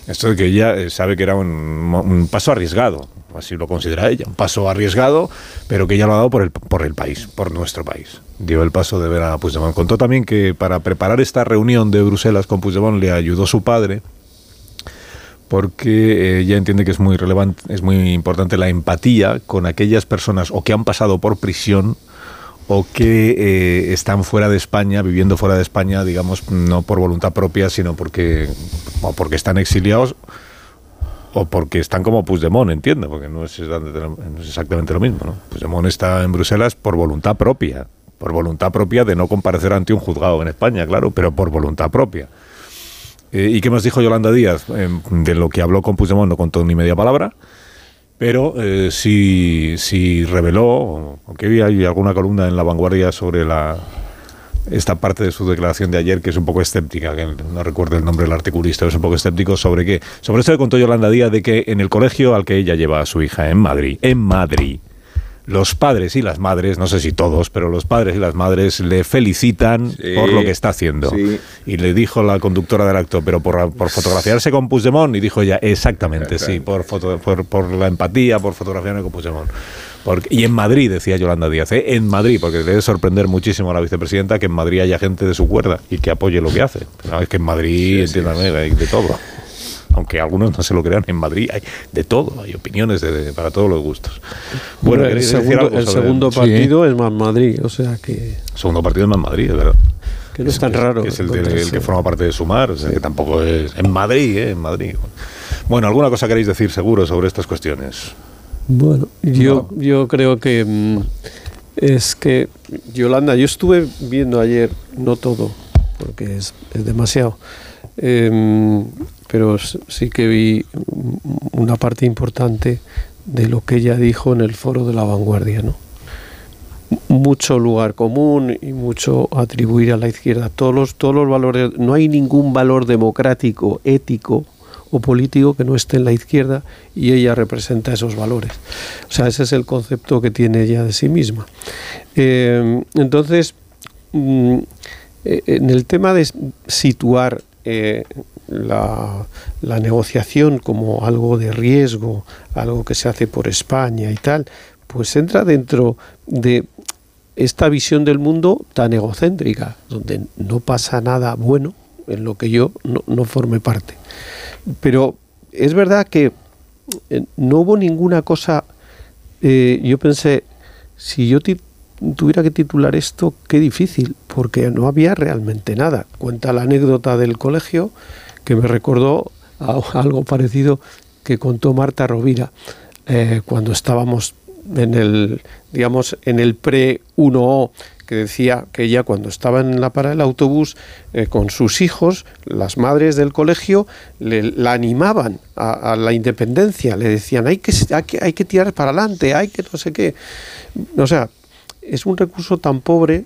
Esto de que ella eh, sabe que era un, paso arriesgado, así lo considera ella, un paso arriesgado, pero que ella lo ha dado por el, por el país, por nuestro país. Dio el paso de ver a Puigdemont. Contó también que para preparar esta reunión de Bruselas con Puigdemont le ayudó su padre, porque eh, ella entiende que es muy relevante, es muy importante la empatía con aquellas personas o que han pasado por prisión o que eh, están fuera de España, viviendo fuera de España, digamos, no por voluntad propia, sino porque, o porque están exiliados o porque están como Puigdemont, entiendo, porque no es, no es exactamente lo mismo. ¿no? Puigdemont está en Bruselas por voluntad propia, por voluntad propia de no comparecer ante un juzgado en España, claro, pero por voluntad propia. Eh, ¿Y qué más dijo Yolanda Díaz? Eh, de lo que habló con Puigdemont no contó ni media palabra, pero eh, sí, sí reveló, aunque había hay alguna columna en La Vanguardia sobre la esta parte de su declaración de ayer que es un poco escéptica, que no recuerdo el nombre del articulista, es un poco escéptico sobre qué. Sobre esto que contó Yolanda Díaz de que en el colegio al que ella lleva a su hija en Madrid, en Madrid, los padres y las madres, no sé si todos, pero los padres y las madres le felicitan por lo que está haciendo. Y le dijo la conductora del acto, pero por, por fotografiarse con Puigdemont, y dijo ella, exactamente, sí, por, foto, por, por, la empatía, por fotografiarme con Puigdemont. Porque, y en Madrid, decía Yolanda Díaz, ¿eh? en Madrid, porque debe sorprender muchísimo a la vicepresidenta que en Madrid haya gente de su cuerda y que apoye lo que hace. es que en Madrid, entiéndame, hay de todo aunque algunos no se lo crean, en Madrid hay de todo, hay opiniones de, para todos los gustos. Bueno, el segundo, partido es más Madrid, o sea que... El segundo partido es más Madrid, es verdad. Que no es tan raro. Que es el, que forma parte de Sumar, o sea, que tampoco es... En Madrid, ¿eh? En Madrid. Bueno, ¿alguna cosa queréis decir seguro sobre estas cuestiones? Bueno, yo, yo creo que... Mm, es que, Yolanda, yo estuve viendo ayer, no todo, porque es, es demasiado, eh, pero sí que vi una parte importante de lo que ella dijo en el foro de la vanguardia, ¿no? Mucho lugar común y mucho atribuir a la izquierda. Todos los, todos los valores, no hay ningún valor democrático, ético o político que no esté en la izquierda y ella representa esos valores. O sea, ese es el concepto que tiene ella de sí misma. Eh, entonces, mm, eh, en el tema de situar eh, la, negociación como algo de riesgo, algo que se hace por España y tal, pues entra dentro de esta visión del mundo tan egocéntrica, donde no pasa nada bueno en lo que yo no, forme parte. Pero es verdad que eh, no hubo ninguna cosa, eh, yo pensé, si yo tuviera que titular esto, qué difícil, porque no había realmente nada. Cuenta la anécdota del colegio, que me recordó algo parecido que contó Marta Rovira eh, cuando estábamos en el, digamos, en el pre-1O, que decía que ella cuando estaba en la parada del autobús eh, con sus hijos, las madres del colegio le, la animaban a, la independencia, le decían hay que, hay que, hay que tirar para adelante, hay que no sé qué. O sea, es un recurso tan pobre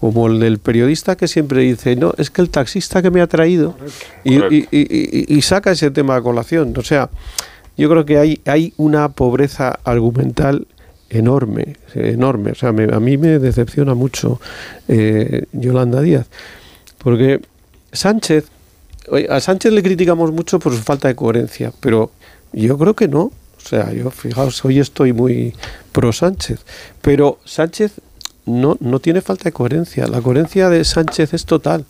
como el del periodista que siempre dice, no, es que el taxista que me ha traído y, saca ese tema a colación. O sea, yo creo que hay, hay una pobreza argumental enorme, enorme. O sea, a mí me decepciona mucho eh, Yolanda Díaz, porque Sánchez, a Sánchez le criticamos mucho por su falta de coherencia, pero yo creo que no. O sea, yo, fijaos, hoy estoy muy pro Sánchez, pero Sánchez no, no tiene falta de coherencia. La coherencia de Sánchez es total.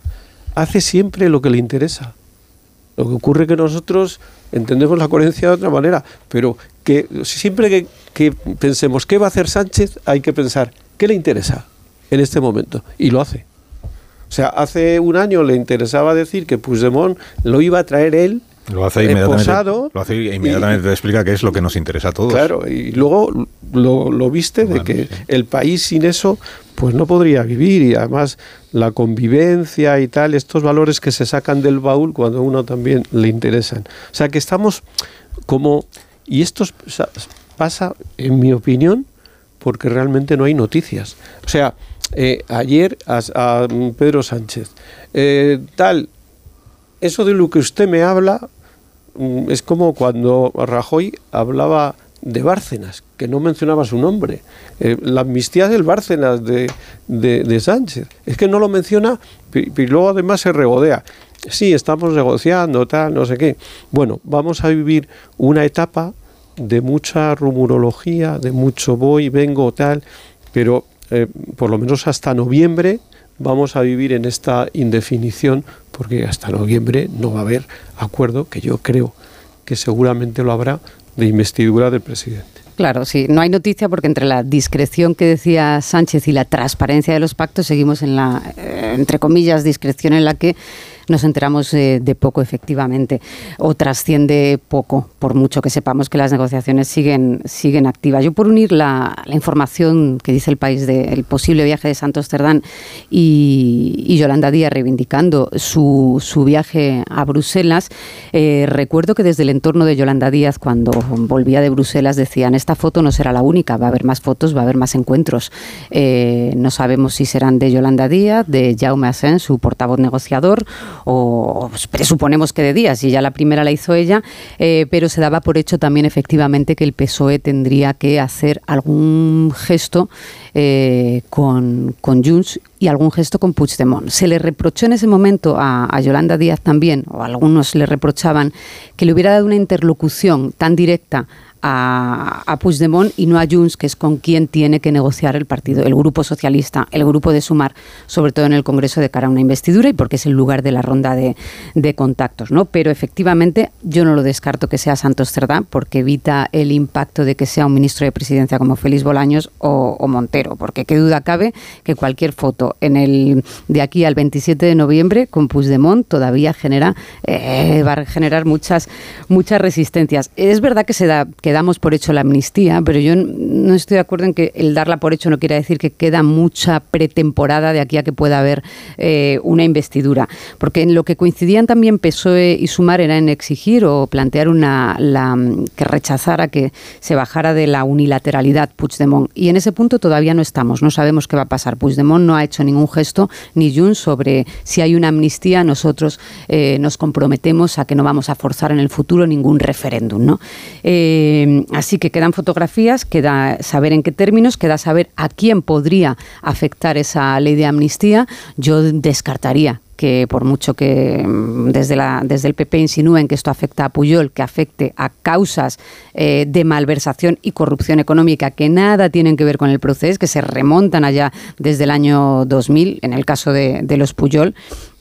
Hace siempre lo que le interesa. Lo que ocurre es que nosotros entendemos la coherencia de otra manera, pero que siempre que, que, pensemos qué va a hacer Sánchez, hay que pensar qué le interesa en este momento. Y lo hace. O sea, hace un año le interesaba decir que Puigdemont lo iba a traer él lo hace inmediatamente. lo hace inmediatamente explica qué es lo que nos interesa a todos. Claro, y luego lo, viste de que el país sin eso pues no podría vivir y además la convivencia y tal, estos valores que se sacan del baúl cuando a uno también le interesan. O sea que estamos como... Y esto pasa, en mi opinión, porque realmente no hay noticias. O sea, eh, ayer a, Pedro Sánchez, eh, tal, eso de lo que usted me habla mm, es como cuando Rajoy hablaba de Bárcenas, que no mencionaba su nombre. Eh, la amnistía del Bárcenas de, de, Sánchez. Es que no lo menciona y, luego además se regodea. Sí, estamos negociando, tal, no sé qué. Bueno, vamos a vivir una etapa de mucha rumorología, de mucho voy, vengo, tal, pero eh, por lo menos hasta noviembre vamos a vivir en esta indefinición porque hasta noviembre no va a haber acuerdo, que yo creo que seguramente lo habrá, de investidura del presidente. Claro, sí, no hay noticia porque entre la discreción que decía Sánchez y la transparencia de los pactos seguimos en la, eh, entre comillas, discreción en la que nos enteramos de poco efectivamente o trasciende poco, por mucho que sepamos que las negociaciones siguen, siguen activas. Yo por unir la, información que dice el país del posible viaje de Santos Cerdán y, Yolanda Díaz reivindicando su, su viaje a Bruselas, eh, recuerdo que desde el entorno de Yolanda Díaz, cuando volvía de Bruselas, decían, esta foto no será la única, va a haber más fotos, va a haber más encuentros. Eh, no sabemos si serán de Yolanda Díaz, de Jaume Asens, su portavoz negociador, o presuponemos que de Díaz, y ya la primera la hizo ella, eh, pero se daba por hecho también efectivamente que el PSOE tendría que hacer algún gesto eh, con, con Junts y algún gesto con Puigdemont. Se le reprochó en ese momento a, a, Yolanda Díaz también, o algunos le reprochaban, que le hubiera dado una interlocución tan directa a, a, Puigdemont y no a Junts, que es con quien tiene que negociar el partido, el grupo socialista, el grupo de Sumar, sobre todo en el Congreso de cara a una investidura y porque es el lugar de la ronda de, de contactos. ¿no? Pero efectivamente yo no lo descarto que sea Santos Cerdá porque evita el impacto de que sea un ministro de presidencia como Félix Bolaños o, o Montero, porque qué duda cabe que cualquier foto en el de aquí al 27 de noviembre con Puigdemont todavía genera eh, va a generar muchas muchas resistencias. Es verdad que se da que damos por hecho la amnistía, pero yo no estoy de acuerdo en que el darla por hecho no quiera decir que queda mucha pretemporada de aquí a que pueda haber eh, una investidura. Porque en lo que coincidían también PSOE y Sumar era en exigir o plantear una que rechazara que se bajara de la unilateralidad Puigdemont. Y en ese punto todavía no estamos, no sabemos qué va a pasar. Puigdemont no ha hecho ningún gesto, ni Junts, sobre si hay una amnistía, nosotros eh, nos comprometemos a que no vamos a forzar en el futuro ningún referéndum. ¿no? Eh, Em, así que quedan fotografías, queda saber en qué términos, queda saber a quién podría afectar esa ley de amnistía. Yo descartaría que por mucho que mm, desde, la, desde el PP insinúen que esto afecta a Puyol, que afecte a causas eh, de malversación y corrupción económica que nada tienen que ver con el proceso, que se remontan allá desde el año 2000, en el caso de, de los Puyol,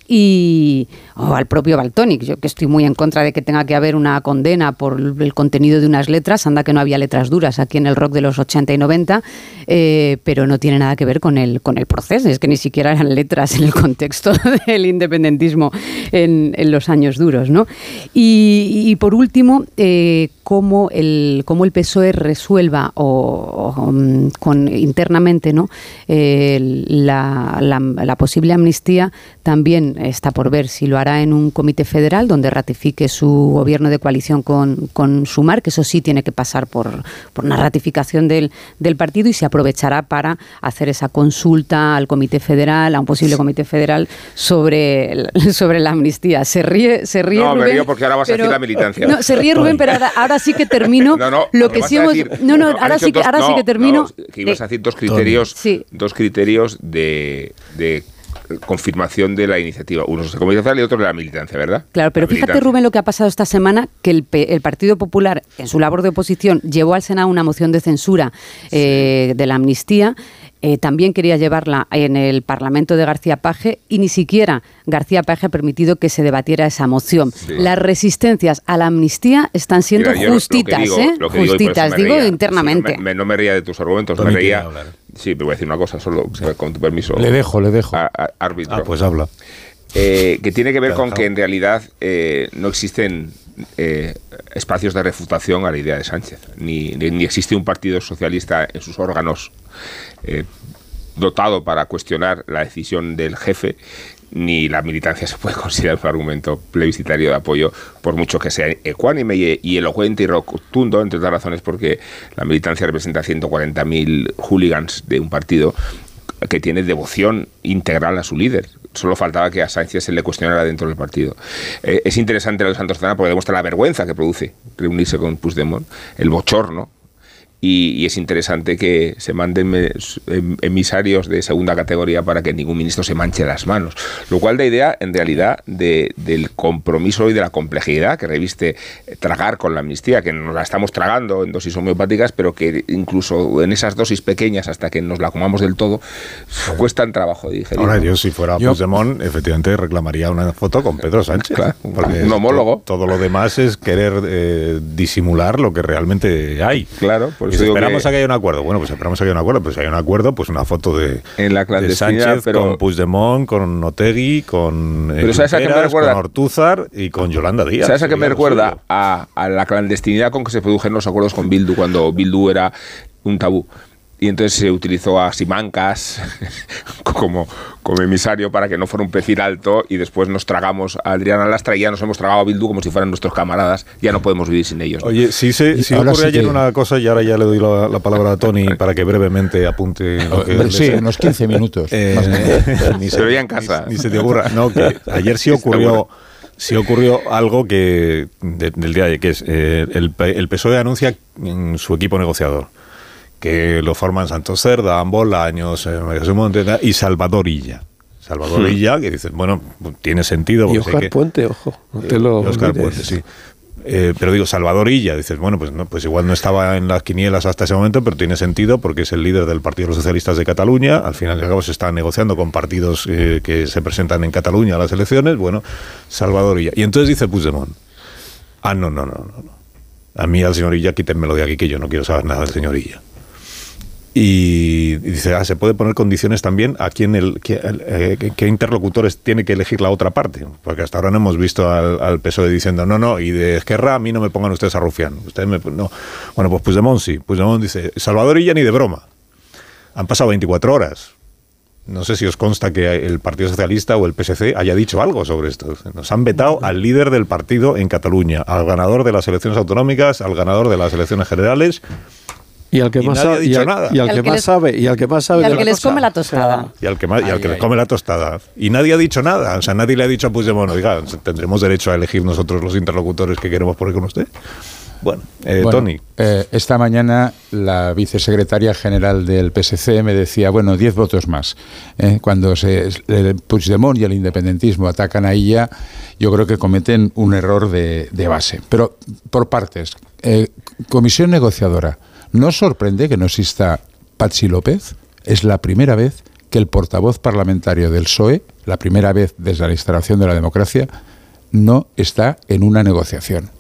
y o al propio Baltonic. Yo que estoy muy en contra de que tenga que haber una condena por el contenido de unas letras, anda que no había letras duras aquí en el rock de los 80 y 90, eh, pero no tiene nada que ver con el, con el proceso, es que ni siquiera eran letras en el contexto del independentismo en, los años duros. ¿no? Y, por último, eh, cómo, el, cómo el PSOE resuelva o, con, internamente ¿no? la, la posible amnistía también está por ver si lo hará en un comité federal donde ratifique su gobierno de coalición con, con Sumar, que eso sí tiene que pasar por, por una ratificación del, del, partido y se aprovechará para hacer esa consulta al comité federal, a un posible comité federal sobre, sobre la amnistía. Se ríe, se ríe no, Rubén. me río porque ahora vas a decir la militancia. No, se ríe Rubén, pero ahora, sí que termino no, no, lo que sí hemos... no, no, ahora sí que, ahora sí que termino... que ibas a decir dos criterios, dos criterios de, de confirmación de la iniciativa. Uno es el y otro de la militancia, ¿verdad? Claro, pero fíjate, Rubén, lo que ha pasado esta semana, que el, el, Partido Popular, en su labor de oposición, llevó al Senado una moción de censura eh, de la amnistía. Eh, también quería llevarla en el Parlamento de García Paje y ni siquiera García Paje ha permitido que se debatiera esa moción. Las resistencias a la amnistía están siendo justitas, ¿eh? justitas, digo, internamente. no, me, ría de tus argumentos, me reía Sí, pero voy a decir una cosa solo, con tu permiso. Le dejo, le dejo. árbitro. Ah, pues habla. Eh, que tiene que ver con que en realidad eh, no existen eh, espacios de refutación a la idea de Sánchez, ni, ni, existe un partido socialista en sus órganos dotado para cuestionar la decisión del jefe, ni la militancia se puede considerar un argumento plebiscitario de apoyo, por mucho que sea ecuánime y, elocuente y rotundo, entre otras razones porque la militancia representa 140.000 hooligans de un partido que tiene devoción integral a su líder. Solo faltaba que a Sánchez se le cuestionara dentro del partido. Eh, es interesante lo de Santos Cena porque demuestra la vergüenza que produce reunirse con Puigdemont, el bochorno y, es interesante que se manden em, emisarios de segunda categoría para que ningún ministro se manche las manos. Lo cual da idea, en realidad, del compromiso y de la complejidad que reviste tragar con la amnistía, que nos la estamos tragando en dosis homeopáticas, pero que incluso en esas dosis pequeñas, hasta que nos la comamos del todo, cuestan trabajo de digerir. Ahora, yo si fuera Puigdemont, efectivamente reclamaría una foto con Pedro Sánchez. un homólogo. Todo, lo demás es querer eh, disimular lo que realmente hay. Claro, pues Pues esperamos a que haya un acuerdo. Bueno, pues esperamos a que haya un acuerdo. Pues si hay un acuerdo, pues una foto de, en la de Sánchez pero... con Puigdemont, con Otegui, con, eh, pero ¿sabes a me recuerda? con Ortúzar y con Yolanda Díaz. ¿Sabes a qué me recuerda? A, a, la clandestinidad con que se produjeron los acuerdos con Bildu cuando Bildu era un tabú y entonces se utilizó a Simancas como, como emisario para que no fuera un perfil alto y después nos tragamos a Adriana Lastra y ya nos hemos tragado a Bildu como si fueran nuestros camaradas, ya no podemos vivir sin ellos. ¿no? Oye, sí, ocurre sí ayer que... una cosa y ahora ya le doy la, la, palabra a Tony para que brevemente apunte. Lo que sí, unos 15 minutos. Eh, ni se, veía en casa. Ni, ni, se te ocurra. No, que ayer sí ocurrió... Sí ocurrió algo que de, del día de que es eh, el, el PSOE anuncia en su equipo negociador que lo forman Santos Cerda, Ambola, Años eh, y Salvador Illa. Salvador Hmm. Illa, que dices, bueno, tiene sentido. Y Oscar que, Puente, ojo. No te lo Oscar. Puente, sí. Eh, pero digo, Salvador Illa, dices, bueno, pues, no, pues igual no estaba en las quinielas hasta ese momento, pero tiene sentido porque es el líder del Partido de los Socialistas de Cataluña. Al final y al cabo se está negociando con partidos eh, que se presentan en Cataluña a las elecciones. Bueno, Salvador Illa. Y entonces dice Puigdemont, ah, no, no, no, no. no. A mí al señor Illa quítenmelo de aquí, que yo no quiero saber nada del señor Illa. Y, dice, ah, se puede poner condiciones también a quién el, qué, eh, qué, interlocutores tiene que elegir la otra parte. Porque hasta ahora no hemos visto al, PSOE diciendo, no, no, y de Esquerra a mí no me pongan ustedes a Rufián. Ustedes no. Bueno, pues Puigdemont sí. Puigdemont dice, Salvador Illa ni de broma. Han pasado 24 horas. No sé si os consta que el Partido Socialista o el PSC haya dicho algo sobre esto. Nos han vetado al líder del partido en Cataluña, al ganador de las elecciones autonómicas, al ganador de las elecciones generales. Y al que y más sabe, y al, nada. y al Y al que que más les- sabe, y al que más sabe Y de al la que les cosa. come la tostada. Y al que, más, y al Ay, que le ay. come la tostada. Y nadie ha dicho nada. O sea, nadie le ha dicho a Puigdemont, oiga, tendremos derecho a elegir nosotros los interlocutores que queremos poner con usted. Bueno, eh, Bueno, Tony. eh, esta mañana la vicesecretaria general del PSC me decía, bueno, 10 votos más. Eh, cuando se, el Puigdemont y el independentismo atacan a ella, yo creo que cometen un error de, de base. Pero por partes. Eh, comisión negociadora. ¿No sorprende que no exista Patxi López? Es la primera vez que el portavoz parlamentario del PSOE, la primera vez desde la instalación de la democracia, no está en una negociación.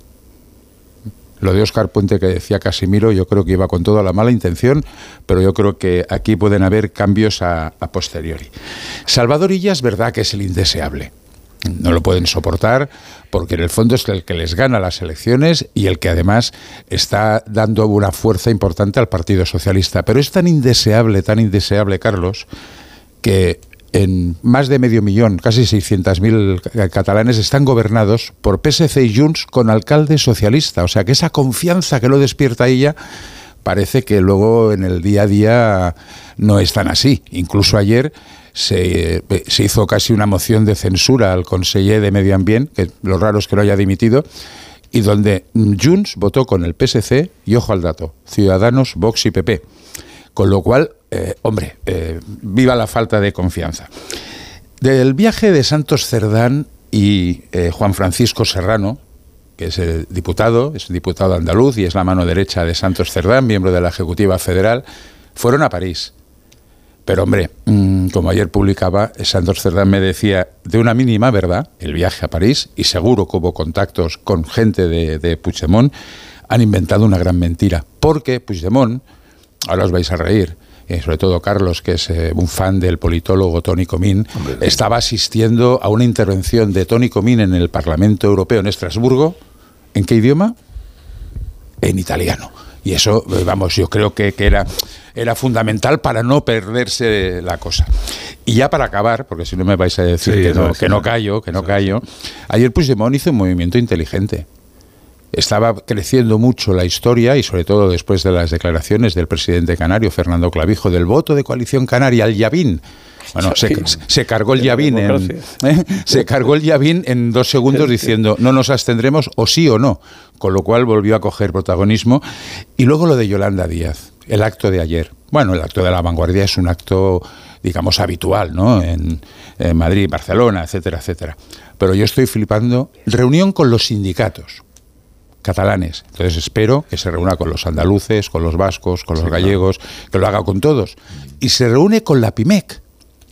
Lo de Oscar Puente que decía Casimiro, yo creo que iba con toda la mala intención, pero yo creo que aquí pueden haber cambios a, a posteriori. Salvador Illa es verdad que es el indeseable. No lo pueden soportar porque en el fondo es el que les gana las elecciones y el que además está dando una fuerza importante al Partido Socialista. Pero es tan indeseable, tan indeseable, Carlos, que en más de medio millón, casi 600.000 catalanes están gobernados por PSC y Junts con alcalde socialista. O sea que esa confianza que lo despierta ella parece que luego en el día a día no es tan así. Incluso ayer se, eh, se hizo casi una moción de censura al conseller de Medio Ambiente, que lo raro es que lo haya dimitido, y donde Junts votó con el PSC y, ojo al dato, Ciudadanos, Vox y PP. Con lo cual, eh, hombre, eh, viva la falta de confianza. Del viaje de Santos Cerdán y Juan Francisco Serrano, que es el diputado, es un diputado andaluz y es la mano derecha de Santos Cerdán, miembro de la Ejecutiva Federal, fueron a París. Pero hombre, mmm, como ayer publicaba, Santos Cerdán me decía de una mínima verdad el viaje a París, y seguro que hubo contactos con gente de, de Puigdemont, han inventado una gran mentira. Porque Puigdemont, ahora os vais a reír, eh, sobre todo Carlos, que es eh, un fan del politólogo Tony Comín, Hombre, estaba asistiendo a una intervención de Tony Comín en el Parlamento Europeo en Estrasburgo. ¿En qué idioma? En italiano. Y eso, eh, vamos, yo creo que, que era, era fundamental para no perderse la cosa. Y ya para acabar, porque si no me vais a decir sí, que, no, que no callo, que no callo, ayer Puigdemont hizo un movimiento inteligente estaba creciendo mucho la historia y sobre todo después de las declaraciones del presidente canario Fernando Clavijo del voto de coalición canaria al Yavín. Bueno, se, se, cargó el Yavín en, ¿eh? se cargó el Yavín en dos segundos diciendo no nos abstendremos o sí o no, con lo cual volvió a coger protagonismo. Y luego lo de Yolanda Díaz, el acto de ayer. Bueno, el acto de la vanguardia es un acto, digamos, habitual, ¿no? En, en Madrid, Barcelona, etcétera, etcétera. Pero yo estoy flipando. Reunión con los sindicatos catalanes. Entonces espero que se reúna con los andaluces, con los vascos, con los sí, gallegos, claro. que lo haga con todos. Y se reúne con la PIMEC,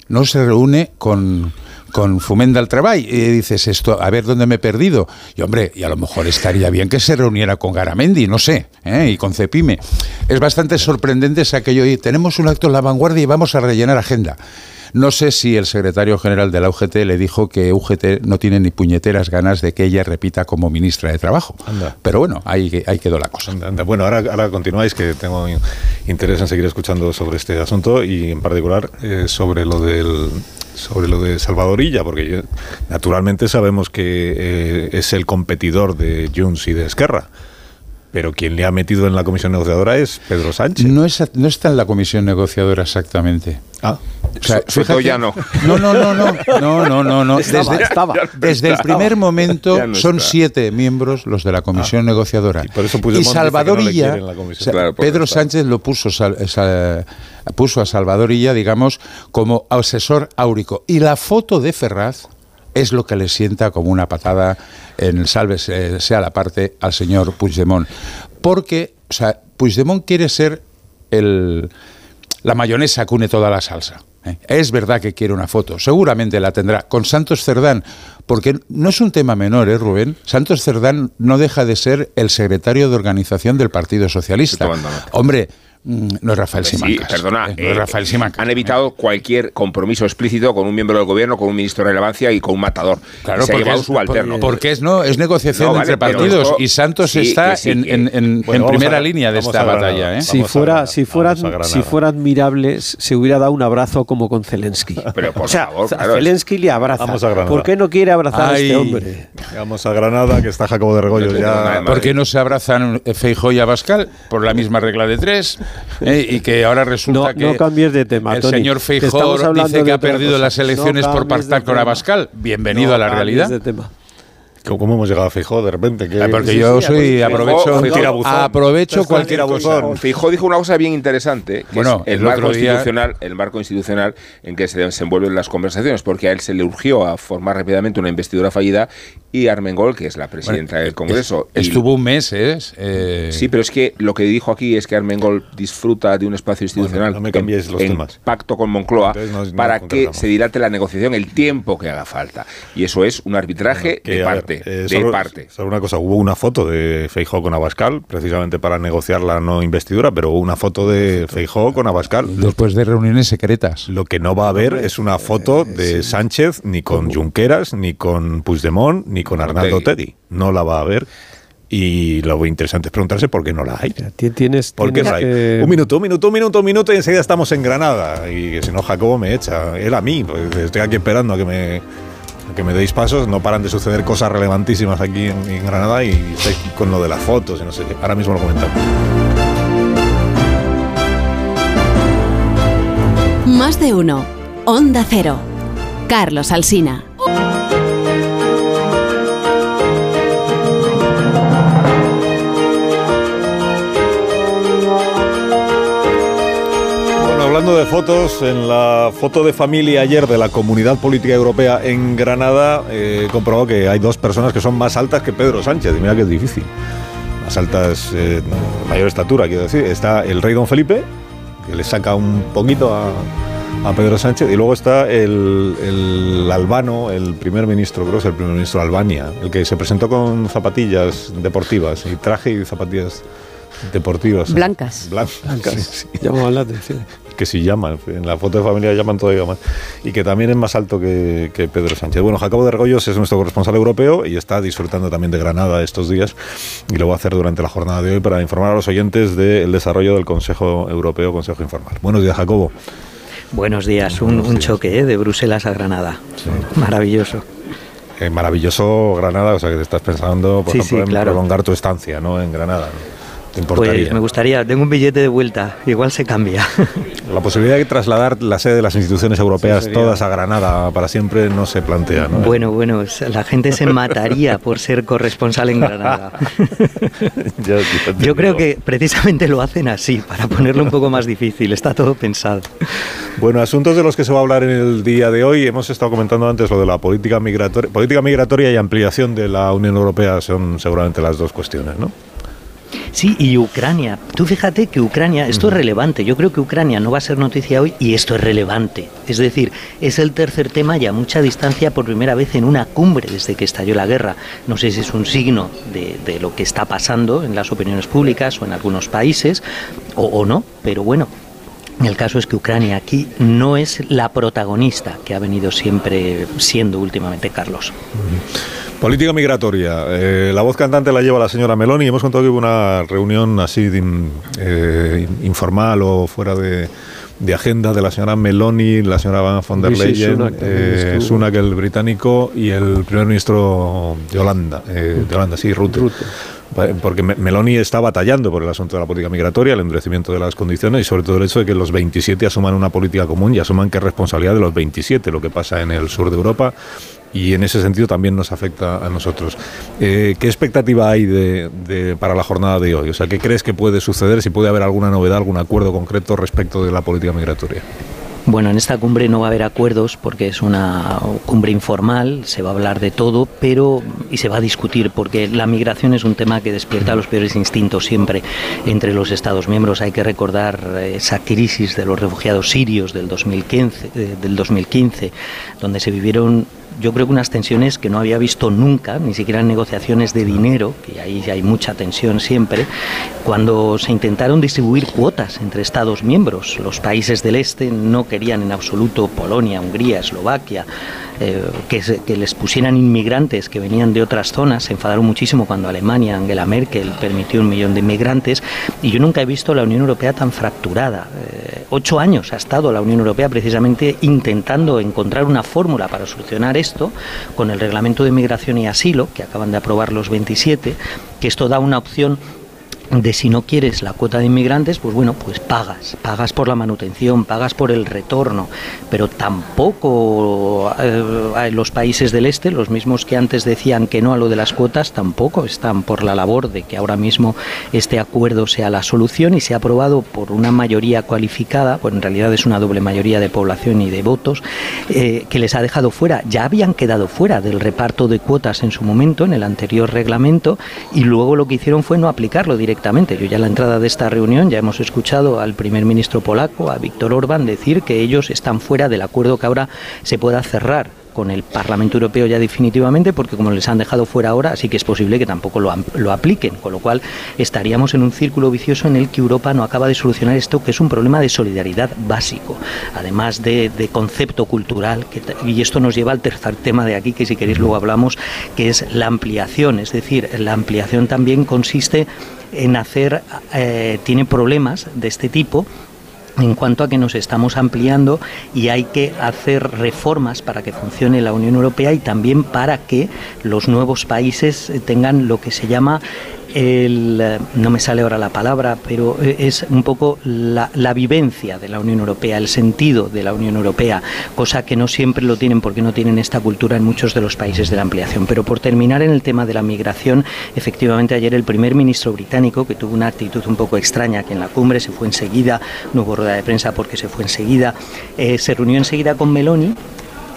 no se reúne con, con Fumenda al Treball y dices esto, a ver dónde me he perdido. Y hombre, y a lo mejor estaría bien que se reuniera con Garamendi, no sé, ¿eh? y con Cepime. Es bastante sorprendente ese aquello y tenemos un acto en la vanguardia y vamos a rellenar agenda. No sé si el secretario general de la UGT le dijo que UGT no tiene ni puñeteras ganas de que ella repita como ministra de Trabajo. Pero bueno, ahí, ahí quedó la cosa. Bueno, ahora, ahora continuáis, que tengo interés en seguir escuchando sobre este asunto y en particular eh, sobre lo del sobre lo de Salvadorilla, porque naturalmente sabemos que eh, es el competidor de Junts y de Esquerra. Pero quien le ha metido en la comisión negociadora es Pedro Sánchez. No, no está en la comisión negociadora exactamente. Ah. O sea, fíjate, ya no. No, no, no, no, no, no, no, no. Desde, desde el primer momento son siete miembros los de la comisión negociadora. Y, Salvadorilla, Pedro Sánchez lo puso, puso a Salvadorilla, digamos, como asesor áurico. Y la foto de Ferraz es lo que le sienta como una patada en el salve sea la parte al señor Puigdemont. Porque, o sea, Puigdemont quiere ser el, la mayonesa que une toda la salsa. ¿eh? Es verdad que quiere una foto, seguramente la tendrá con Santos Cerdán, porque no es un tema menor, ¿eh, Rubén? Santos Cerdán no deja de ser el secretario de organización del Partido Socialista. Hombre, no es Rafael Simancas. Sí, perdona. Eh, no es Rafael Simancas. Han evitado cualquier compromiso explícito con un miembro del gobierno, con un ministro de relevancia y con un matador. Claro, se porque ha es, subalterno. Porque es, no, es negociación entre partidos y Santos está en, primera línea de esta batalla. ¿eh? Si fuera, si, fuera, si fuera admirable, se hubiera dado un abrazo como con Zelensky. Pero por o sea, favor, Zelensky le abraza. ¿Por qué no quiere abrazar a este hombre? Vamos a Granada, que está Jacobo de Regoyo ya. ¿Por qué no se abrazan Feijóo y Abascal? Por la misma regla de tres. ¿eh? y que ahora resulta que no cambies de tema, el señor Feijóo dice que ha perdido las elecciones por pactar con Abascal. Bienvenido a la realidad. De tema. ¿Cómo hemos llegado a Feijóo de repente? Ah, porque yo soy aprovecho, aprovecho cualquier cosa. Feijóo dijo una cosa bien interesante, que bueno, es el, marco institucional, el marco institucional en que se desenvuelven las conversaciones, porque a él se le urgió a formar rápidamente una investidura fallida y Armengol, que es la presidenta del Congreso. estuvo un mes, ¿eh? ¿eh? Sí, pero es que lo que dijo aquí es que Armengol disfruta de un espacio institucional no me cambies los en temas. pacto con Moncloa para que se dilate la negociación el tiempo que haga falta. Y eso es un arbitraje de parte. Eh, de parte. Solo una cosa, hubo una foto de Feijó con Abascal, precisamente para negociar la no investidura, pero hubo una foto de Feijó con Abascal. Después de reuniones secretas. Lo que no va a haber es una foto de Sánchez ni con Junqueras, ni con Puigdemont, ni con Arnaldo Teddy. No la va a haber. Y lo interesante es preguntarse por qué no la hay. Tienes, ¿Por qué no hay? Un minuto, un minuto, un minuto, un minuto y enseguida estamos en Granada. Y si no, Jacobo me echa. Él a mí. Pues estoy aquí esperando a que me, que me deis pasos. No paran de suceder cosas relevantísimas aquí en, Granada y estáis con lo de las fotos y no sé qué. Ahora mismo lo comentamos. Más de uno. Onda Cero. Carlos Alsina. Hablando de fotos, en la foto de familia ayer de la Comunidad Política Europea en Granada, he comprobado que hay dos personas que son más altas que Pedro Sánchez. Y mira que es difícil. Más altas, eh, mayor estatura, quiero decir. Está el rey don Felipe, que le saca un poquito a, Pedro Sánchez. Y luego está el, el, albano, el primer ministro, creo que es el primer ministro de Albania, el que se presentó con zapatillas deportivas y traje y zapatillas deportivas. Blancas. Blancas. Llamaban la atención que si llaman, en la foto de familia llaman todavía más, y que también es más alto que, Pedro Sánchez. Bueno, Jacobo de Regoyos es nuestro corresponsal europeo y está disfrutando también de Granada estos días y lo va a hacer durante la jornada de hoy para informar a los oyentes del desarrollo del Consejo Europeo, Consejo Informal. Buenos días, Jacobo. Buenos días, un, choque ¿eh? de Bruselas a Granada. Maravilloso. Eh, maravilloso Granada, o sea que te estás pensando, por ejemplo, en prolongar tu estancia ¿no? en Granada. Pues me gustaría, tengo un billete de vuelta, igual se cambia. La posibilidad de trasladar la sede de las instituciones europeas todas a Granada para siempre no se plantea, ¿no? Bueno, bueno, la gente se mataría por ser corresponsal en Granada. Yo creo que precisamente lo hacen así, para ponerlo un poco más difícil, está todo pensado. Bueno, asuntos de los que se va a hablar en el día de hoy, hemos estado comentando antes lo de la política migratoria, política migratoria y ampliación de la Unión Europea son seguramente las dos cuestiones, ¿no? Sí, y Ucrania. Tú fíjate que Ucrania, esto es relevante. Yo creo que Ucrania no va a ser noticia hoy y esto es relevante. Es decir, es el tercer tema y a mucha distancia por primera vez en una cumbre desde que estalló la guerra. No sé si es un signo de, lo que está pasando en las opiniones públicas o en algunos países o, o no, pero bueno, el caso es que Ucrania aquí no es la protagonista que ha venido siempre siendo últimamente Carlos. Política migratoria. Eh, la voz cantante la lleva la señora Meloni. Hemos contado que hubo una reunión así eh, informal o fuera de, agenda de la señora Meloni, la señora Van von der Leyen, eh, Sunak, el británico y el primer ministro de Holanda, de Holanda, sí, Rutte. Porque Meloni está batallando por el asunto de la política migratoria, el endurecimiento de las condiciones y sobre todo el hecho de que los 27 asuman una política común y asuman que es responsabilidad de los 27 lo que pasa en el sur de Europa y en ese sentido también nos afecta a nosotros. Eh, ¿Qué expectativa hay de, para la jornada de hoy? O sea, ¿qué crees que puede suceder? Si puede haber alguna novedad, algún acuerdo concreto respecto de la política migratoria. Bueno, en esta cumbre no va a haber acuerdos porque es una cumbre informal, se va a hablar de todo, pero y se va a discutir porque la migración es un tema que despierta los peores instintos siempre entre los Estados miembros. Hay que recordar esa crisis de los refugiados sirios del 2015, eh, del 2015 donde se vivieron yo creo que unas tensiones que no había visto nunca, ni siquiera en negociaciones de dinero, que ahí hay mucha tensión siempre, cuando se intentaron distribuir cuotas entre Estados miembros. Los países del este no querían en absoluto Polonia, Hungría, Eslovaquia, eh, que, les pusieran inmigrantes que venían de otras zonas. Se enfadaron muchísimo cuando Alemania, Angela Merkel, permitió un millón de inmigrantes. Y yo nunca he visto la Unión Europea tan fracturada. Eh, ocho años ha estado la Unión Europea precisamente intentando encontrar una fórmula para solucionar esto con el reglamento de migración y asilo que acaban de aprobar los 27, que esto da una opción de si no quieres la cuota de inmigrantes, pues bueno, pues pagas, pagas por la manutención, pagas por el retorno, pero tampoco eh, los países del este, los mismos que antes decían que no a lo de las cuotas, tampoco están por la labor de que ahora mismo este acuerdo sea la solución y se ha aprobado por una mayoría cualificada, pues en realidad es una doble mayoría de población y de votos, eh, que les ha dejado fuera, ya habían quedado fuera del reparto de cuotas en su momento, en el anterior reglamento, y luego lo que hicieron fue no aplicarlo directamente yo ya a la entrada de esta reunión ya hemos escuchado al primer ministro polaco, a Víctor Orbán, decir que ellos están fuera del acuerdo que ahora se pueda cerrar con el Parlamento Europeo ya definitivamente, porque como les han dejado fuera ahora, así que es posible que tampoco lo, lo, apliquen, con lo cual estaríamos en un círculo vicioso en el que Europa no acaba de solucionar esto, que es un problema de solidaridad básico, además de, de concepto cultural, y esto nos lleva al tercer tema de aquí, que si queréis luego hablamos, que es la ampliación, es decir, la ampliación también consiste en hacer, eh, tiene problemas de este tipo en cuanto a que nos estamos ampliando y hay que hacer reformas para que funcione la Unión Europea y también para que los nuevos países tengan lo que se llama el, eh, no me sale ahora la palabra, pero es un poco la, vivencia de la Unión Europea, el sentido de la Unión Europea, cosa que no siempre lo tienen porque no tienen esta cultura en muchos de los países de la ampliación. Pero por terminar en el tema de la migración, efectivamente ayer el primer ministro británico, que tuvo una actitud un poco extraña, que en la cumbre se fue enseguida, no hubo rueda de prensa porque se fue enseguida, eh, se reunió enseguida con Meloni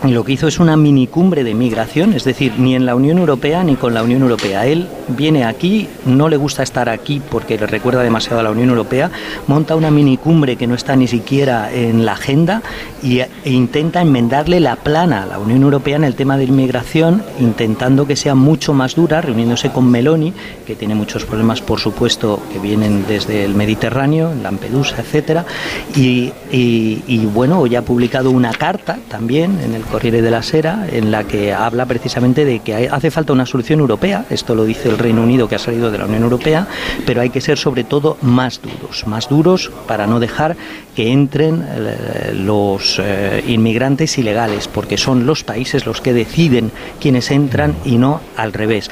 lo que hizo es una minicumbre de migración, es decir, ni en la Unión Europea ni con la Unión Europea. Él viene aquí, no le gusta estar aquí porque le recuerda demasiado a la Unión Europea, monta una minicumbre que no está ni siquiera en la agenda y, e intenta enmendarle la plana a la Unión Europea en el tema de inmigración, intentando que sea mucho más dura, reuniéndose con Meloni, que tiene muchos problemas, por supuesto, que vienen desde el Mediterráneo, Lampedusa, etcétera, y, y bueno, hoy ha publicado una carta también en el Corriere de la Sera, en la que habla precisamente de que hace falta una solución europea, esto lo dice el Reino Unido que ha salido de la Unión Europea, pero hay que ser sobre todo más duros, más duros para no dejar que entren eh, los eh, inmigrantes ilegales, porque son los países los que deciden quiénes entran y no al revés.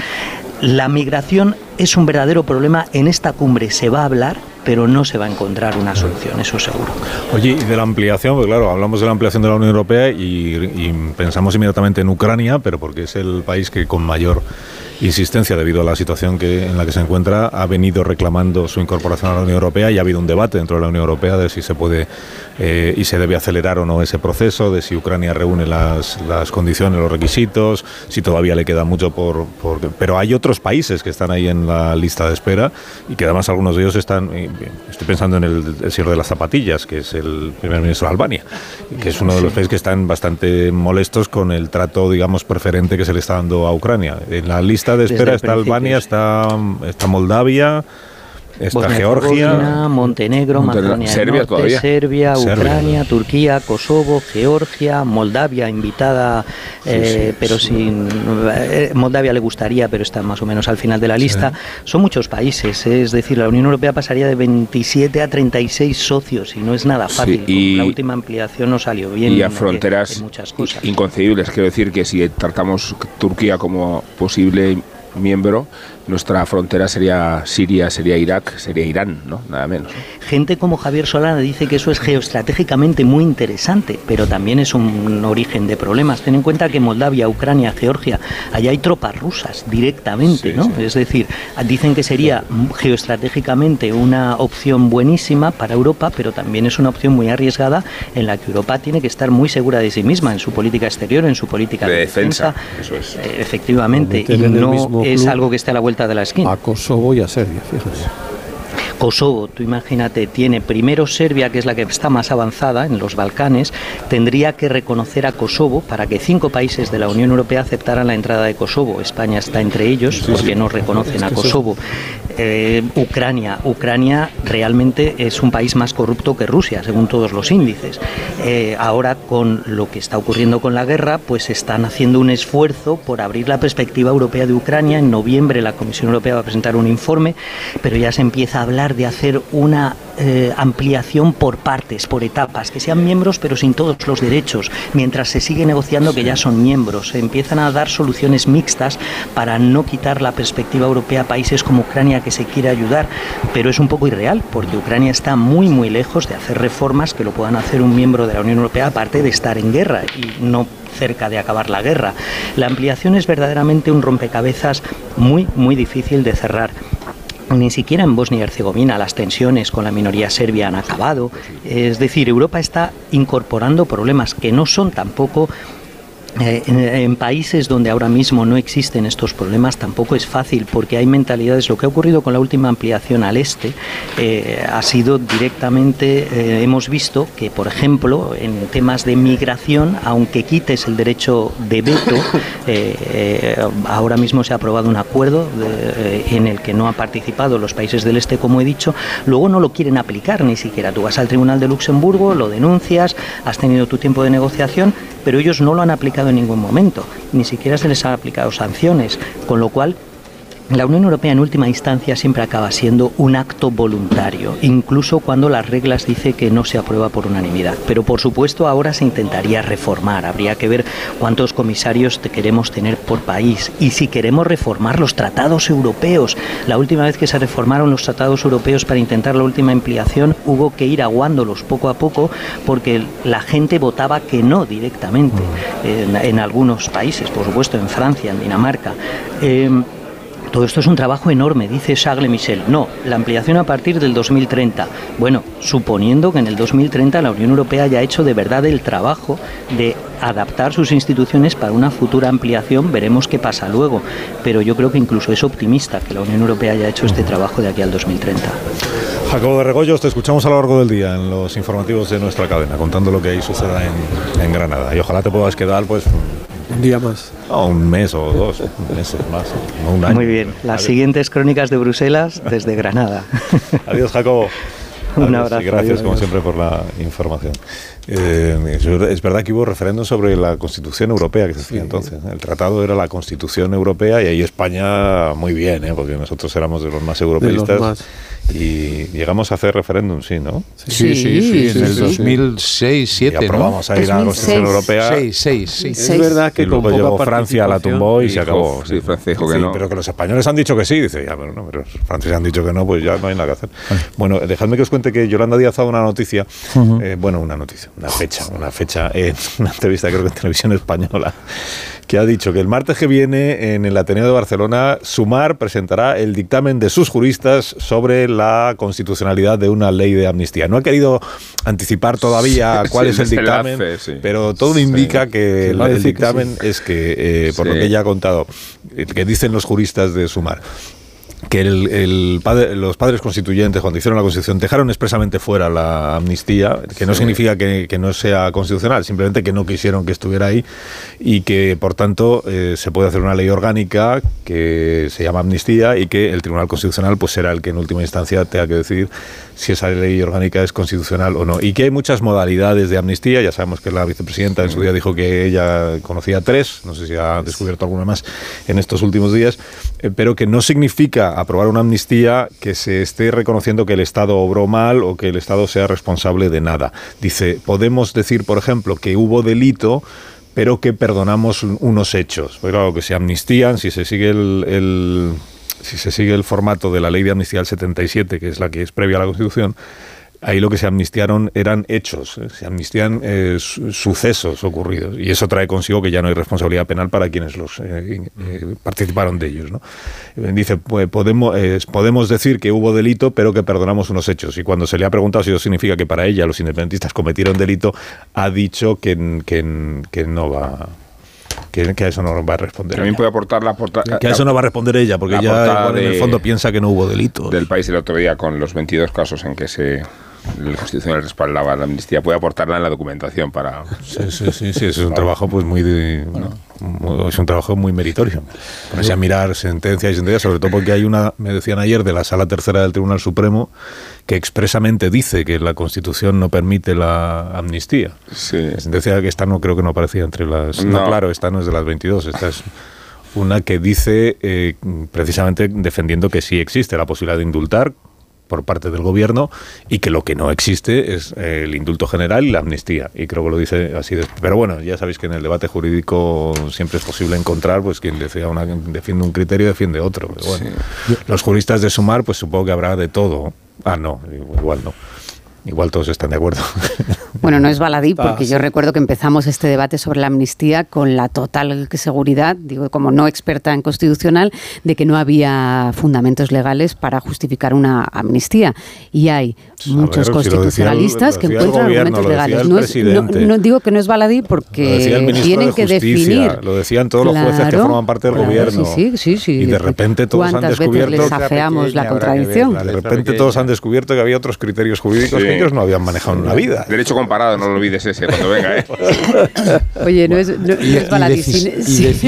La migración es un verdadero problema, en esta cumbre se va a hablar, pero no se va a encontrar una solución, eso seguro. Oye, y de la ampliación, pues claro, hablamos de la ampliación de la Unión Europea y, pensamos inmediatamente en Ucrania, pero porque es el país que con mayor insistencia debido a la situación que, en la que se encuentra, ha venido reclamando su incorporación a la Unión Europea y ha habido un debate dentro de la Unión Europea de si se puede eh, y se debe acelerar o no ese proceso, de si Ucrania reúne las, las condiciones, los requisitos, si todavía le queda mucho por, por, Pero hay otros países que están ahí en la lista de espera y que además algunos de ellos están... Estoy pensando en el, el señor de las zapatillas, que es el primer ministro de Albania, que es uno de los países que están bastante molestos con el trato, digamos, preferente que se le está dando a Ucrania. En la lista de espera está Albania, está, está Moldavia, Está Georgia, Montenegro, Macedonia Serbia, Norte, Serbia, Ucrania, Turquía, Kosovo, Georgia, Moldavia invitada, eh, pero sin eh, Moldavia le gustaría, pero está más o menos al final de la lista. Son muchos países, eh, es decir, la Unión Europea pasaría de 27 a 36 socios y no es nada fácil. y, la última ampliación no salió bien. Y a fronteras inconcebibles. Quiero decir que si tratamos Turquía como posible miembro, nuestra frontera sería Siria, sería Irak, sería Irán, ¿no? Nada menos. Gente como Javier Solana dice que eso es geoestratégicamente muy interesante, pero también es un origen de problemas. Ten en cuenta que Moldavia, Ucrania, Georgia, allá hay tropas rusas directamente, ¿no? Es decir, dicen que sería geoestratégicamente una opción buenísima para Europa, pero también es una opción muy arriesgada en la que Europa tiene que estar muy segura de sí misma en su política exterior, en su política de, defensa. Eso es. Eh, efectivamente, y no es algo que esté a la vuelta de la esquina. A Kosovo y a Serbia, fíjese. Kosovo, tú imagínate, tiene primero Serbia, que es la que está más avanzada en los Balcanes, tendría que reconocer a Kosovo para que cinco países de la Unión Europea aceptaran la entrada de Kosovo. España está entre ellos porque no reconocen a Kosovo. Eh, Ucrania, Ucrania realmente es un país más corrupto que Rusia, según todos los índices. Eh, ahora con lo que está ocurriendo con la guerra, pues están haciendo un esfuerzo por abrir la perspectiva europea de Ucrania. En noviembre la Comisión Europea va a presentar un informe, pero ya se empieza a hablar de hacer una eh, ampliación por partes, por etapas, que sean miembros pero sin todos los derechos, mientras se sigue negociando que ya son miembros. Se empiezan a dar soluciones mixtas para no quitar la perspectiva europea a países como Ucrania que se quiere ayudar, pero es un poco irreal porque Ucrania está muy muy lejos de hacer reformas que lo puedan hacer un miembro de la Unión Europea aparte de estar en guerra y no cerca de acabar la guerra. La ampliación es verdaderamente un rompecabezas muy muy difícil de cerrar. Ni siquiera en Bosnia y Herzegovina las tensiones con la minoría serbia han acabado. Es decir, Europa está incorporando problemas que no son tampoco eh, en, países donde ahora mismo no existen estos problemas tampoco es fácil porque hay mentalidades. Lo que ha ocurrido con la última ampliación al este eh, ha sido directamente, eh, hemos visto que, por ejemplo, en temas de migración, aunque quites el derecho de veto, ahora mismo se ha aprobado un acuerdo en el que no han participado los países del este, como he dicho, luego no lo quieren aplicar ni siquiera. Tú vas al Tribunal de Luxemburgo, lo denuncias, has tenido tu tiempo de negociación, pero ellos no lo han aplicado en ningún momento, ni siquiera se les ha aplicado sanciones, con lo cual la Unión Europea en última instancia siempre acaba siendo un acto voluntario, incluso cuando las reglas dice que no se aprueba por unanimidad. Pero por supuesto ahora se intentaría reformar, habría que ver cuántos comisarios queremos tener por país y si queremos reformar los tratados europeos. La última vez que se reformaron los tratados europeos para intentar la última ampliación hubo que ir aguándolos poco a poco porque la gente votaba que no directamente en, algunos países, por supuesto en Francia, en Dinamarca. Eh, todo esto es un trabajo enorme, dice Charles Michel. No, la ampliación a partir del 2030. Bueno, suponiendo que en el 2030 la Unión Europea haya hecho de verdad el trabajo de adaptar sus instituciones para una futura ampliación, veremos qué pasa luego. Pero yo creo que incluso es optimista que la Unión Europea haya hecho este trabajo de aquí al 2030. Jacobo de Regoyos, te escuchamos a lo largo del día en los informativos de nuestra cadena, contando lo que ahí suceda en Granada. Y ojalá te puedas quedar pues un día más. un mes o dos meses más, un año. Muy bien. Las siguientes crónicas de Bruselas desde Granada. Adiós, Jacobo. Un abrazo. Y gracias, como siempre, por la información. Eh, es verdad que hubo referéndum sobre la Constitución Europea que se hacía entonces. El tratado era la Constitución Europea y ahí España muy bien, ¿eh? porque nosotros éramos de los más europeístas y llegamos a hacer referéndum, sí, ¿no? Sí, sí, sí, en el 2006, 2007, y aprobamos a ir a la Constitución Europea. 6, 6, sí. Es verdad que y luego llegó Francia, la tumbó y, se acabó. Sí, Francia dijo que Sí, no. Pero que los españoles han dicho que sí. Dice, ya, pero no, pero los franceses han dicho que no, pues ya no hay nada que hacer. Bueno, dejadme que os cuente que Yolanda Díaz ha dado una noticia, eh, bueno, una noticia, una fecha, una fecha en una entrevista creo que en televisión española, que ha dicho que el martes que viene en el Ateneo de Barcelona, Sumar presentará el dictamen de sus juristas sobre la constitucionalidad de una ley de amnistía. No ha querido anticipar todavía Sí, cuál sí, es el dictamen, sí. pero todo Sí. indica que el, dictamen es que, eh, por lo que ella ha contado, eh, que dicen los juristas de Sumar, que el, el padre- los padres constituyentes, cuando hicieron la Constitución, dejaron expresamente fuera la amnistía, que no Sí. significa que, que no sea constitucional, simplemente que no quisieron que estuviera ahí y que, por tanto, eh, se puede hacer una ley orgánica que se llama amnistía y que el Tribunal Constitucional pues será el que en última instancia tenga que decidir si esa ley orgánica es constitucional o no. Y que hay muchas modalidades de amnistía, ya sabemos que la vicepresidenta en su día dijo que ella conocía tres, no sé si ha descubierto alguna más en estos últimos días, eh, pero que no significa aprobar una amnistía que se esté reconociendo que el Estado obró mal o que el Estado sea responsable de nada. Dice, podemos decir, por ejemplo, que hubo delito pero que perdonamos un- unos hechos. Pues claro, que se amnistían, si se sigue el, el- si se sigue el formato de la ley de amnistía del 77, que es la que es previa a la Constitución, ahí lo que se amnistiaron eran hechos, eh, se amnistían eh, su- sucesos ocurridos. Y eso trae consigo que ya no hay responsabilidad penal para quienes los eh, eh, participaron de ellos. ¿no? Dice, pues, podemos, podemos decir que hubo delito, pero que perdonamos unos hechos. Y cuando se le ha preguntado si eso significa que para ella los independentistas cometieron delito, ha dicho que, que, que no va... Que, que a eso no va a responder. También ella. puede aportar la portada. Que a eso no va a responder ella, porque la ella igual en el fondo piensa que no hubo delito. Del país el otro día con los 22 casos en que se el constitucional respaldaba la amnistía puede aportarla en la documentación para Sí, sí, sí, sí, es un trabajo pues muy, de- muy- es un trabajo muy meritorio. Ponerse a mirar sentencia y sentencia, sobre todo porque hay una, me decían ayer, de la sala tercera del Tribunal Supremo, que expresamente dice que la Constitución no permite la amnistía. La sentencia que esta no creo que no aparecía entre las. No, No. claro, esta no es de las 22, esta es una que dice eh, precisamente defendiendo que sí existe la posibilidad de indultar por parte del gobierno y que lo que no existe es eh, el indulto general y la amnistía. Y creo que lo dice así. de- pero bueno, ya sabéis que en el debate jurídico siempre es posible encontrar pues quien decida una- defiende un criterio defiende otro. Pero bueno, los juristas de Sumar pues supongo que habrá de todo. Ah, no, igual no. Igual todos están de acuerdo. Bueno, no es baladí, Ah, porque sí. yo recuerdo que empezamos este debate sobre la amnistía con la total seguridad, digo, como no experta en constitucional, de que no había fundamentos legales para justificar una amnistía. Y hay muchos ver, si lo decía el- constitucionalistas que encuentran gobierno, argumentos legales. No, es- no- no digo que no es baladí porque tienen de que Justicia, definir. Lo decían todos los jueces que forman parte del claro, gobierno. Sí, sí, sí. Y de repente todos han ¿Cuántas veces descubierto les afeamos la contradicción? De repente todos han descubierto que había otros criterios jurídicos Sí. que ellos no habían manejado en la vida. Derecho comparado, no lo olvides ese cuando venga, ¿eh? Oye, no es, no- no Y- es baladí. y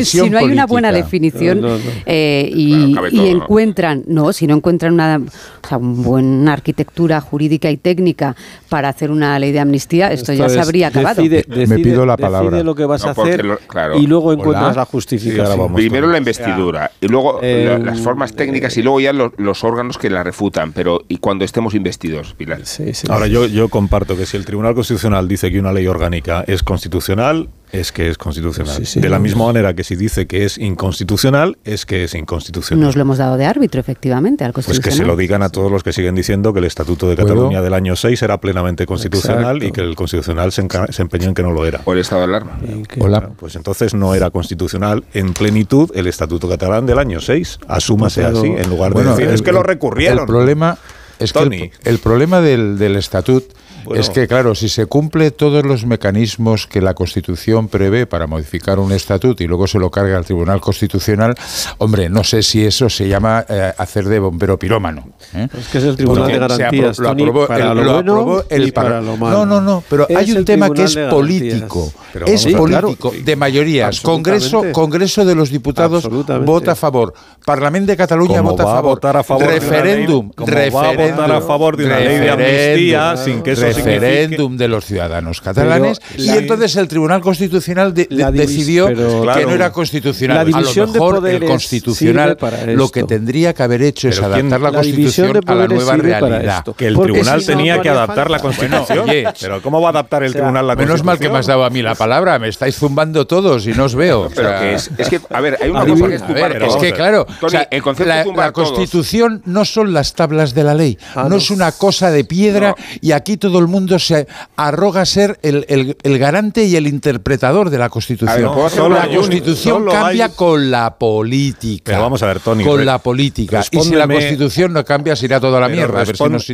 Si, no hay una buena definición No, no, no. eh, y, encuentran, no, si no encuentran una, o sea, una buena arquitectura jurídica y técnica para hacer una ley de amnistía, esto, ya se habría acabado. decide- Me pido la decide palabra. lo que vas a No, hacer lo- claro. y luego encuentras Hola. la justificación. Primero la investidura y luego Eh, la- las formas técnicas y luego ya los, los órganos que la refutan. Pero ¿y cuando estemos investidos, Pilar? Ahora yo, yo comparto que si el Tribunal Constitucional dice que una ley orgánica es constitucional, es que es constitucional. de la misma manera que si dice que es inconstitucional, es que es inconstitucional. Nos lo hemos dado de árbitro, efectivamente, al Pues que se Constitucional. lo digan a todos los que siguen diciendo que el Estatuto de ¿Puedo? Cataluña del año 6 era plenamente constitucional y que el Constitucional se, empeñó en que no lo era. O el estado de alarma. Hola. Pues entonces no era constitucional en plenitud el Estatuto catalán del año 6. Asúmase Pero- así, en lugar de Bueno, decir, el- es que lo recurrieron. El problema es que Tony. el, el problema del, del estatut Bueno. es que, claro, si se cumple todos los mecanismos que la Constitución prevé para modificar un estatut y luego se lo carga al Tribunal Constitucional, hombre, no sé si eso se llama eh, hacer de bombero pirómano. ¿eh? Es que es el Tribunal Porque de Garantías, apro- lo Tony, aprobó para el- lo lo bueno aprobó el y para lo malo. No, no, no, pero Es hay un tema que es político. Pero es político, Claro. de mayorías. Congreso. Congreso de los Diputados vota a favor. Parlamento de Cataluña vota va a favor. votar a favor referéndum, como va a votar a referéndum, favor de una ley de amnistía referéndum, sin que eso sea referéndum de los ciudadanos catalanes y entonces el Tribunal Constitucional decidió que no era constitucional. a lo mejor el Constitucional lo que tendría que haber hecho es adaptar la, Constitución a la nueva realidad. Que el Tribunal tenía que adaptar la Constitución. pero ¿cómo va a adaptar el Tribunal la Constitución? Menos mal que me has dado a mí la palabra, me estáis zumbando todos y no os veo. es, que, a ver, hay una cosa que es, es que claro, la, Constitución no son las tablas de la ley, ah, no, es una cosa de piedra y aquí todo el mundo se arroga ser el, garante y el interpretador de la Constitución. la Constitución cambia con la política. Pero vamos a ver, Tony. Con la política. Y si la Constitución no cambia, se irá toda la mierda.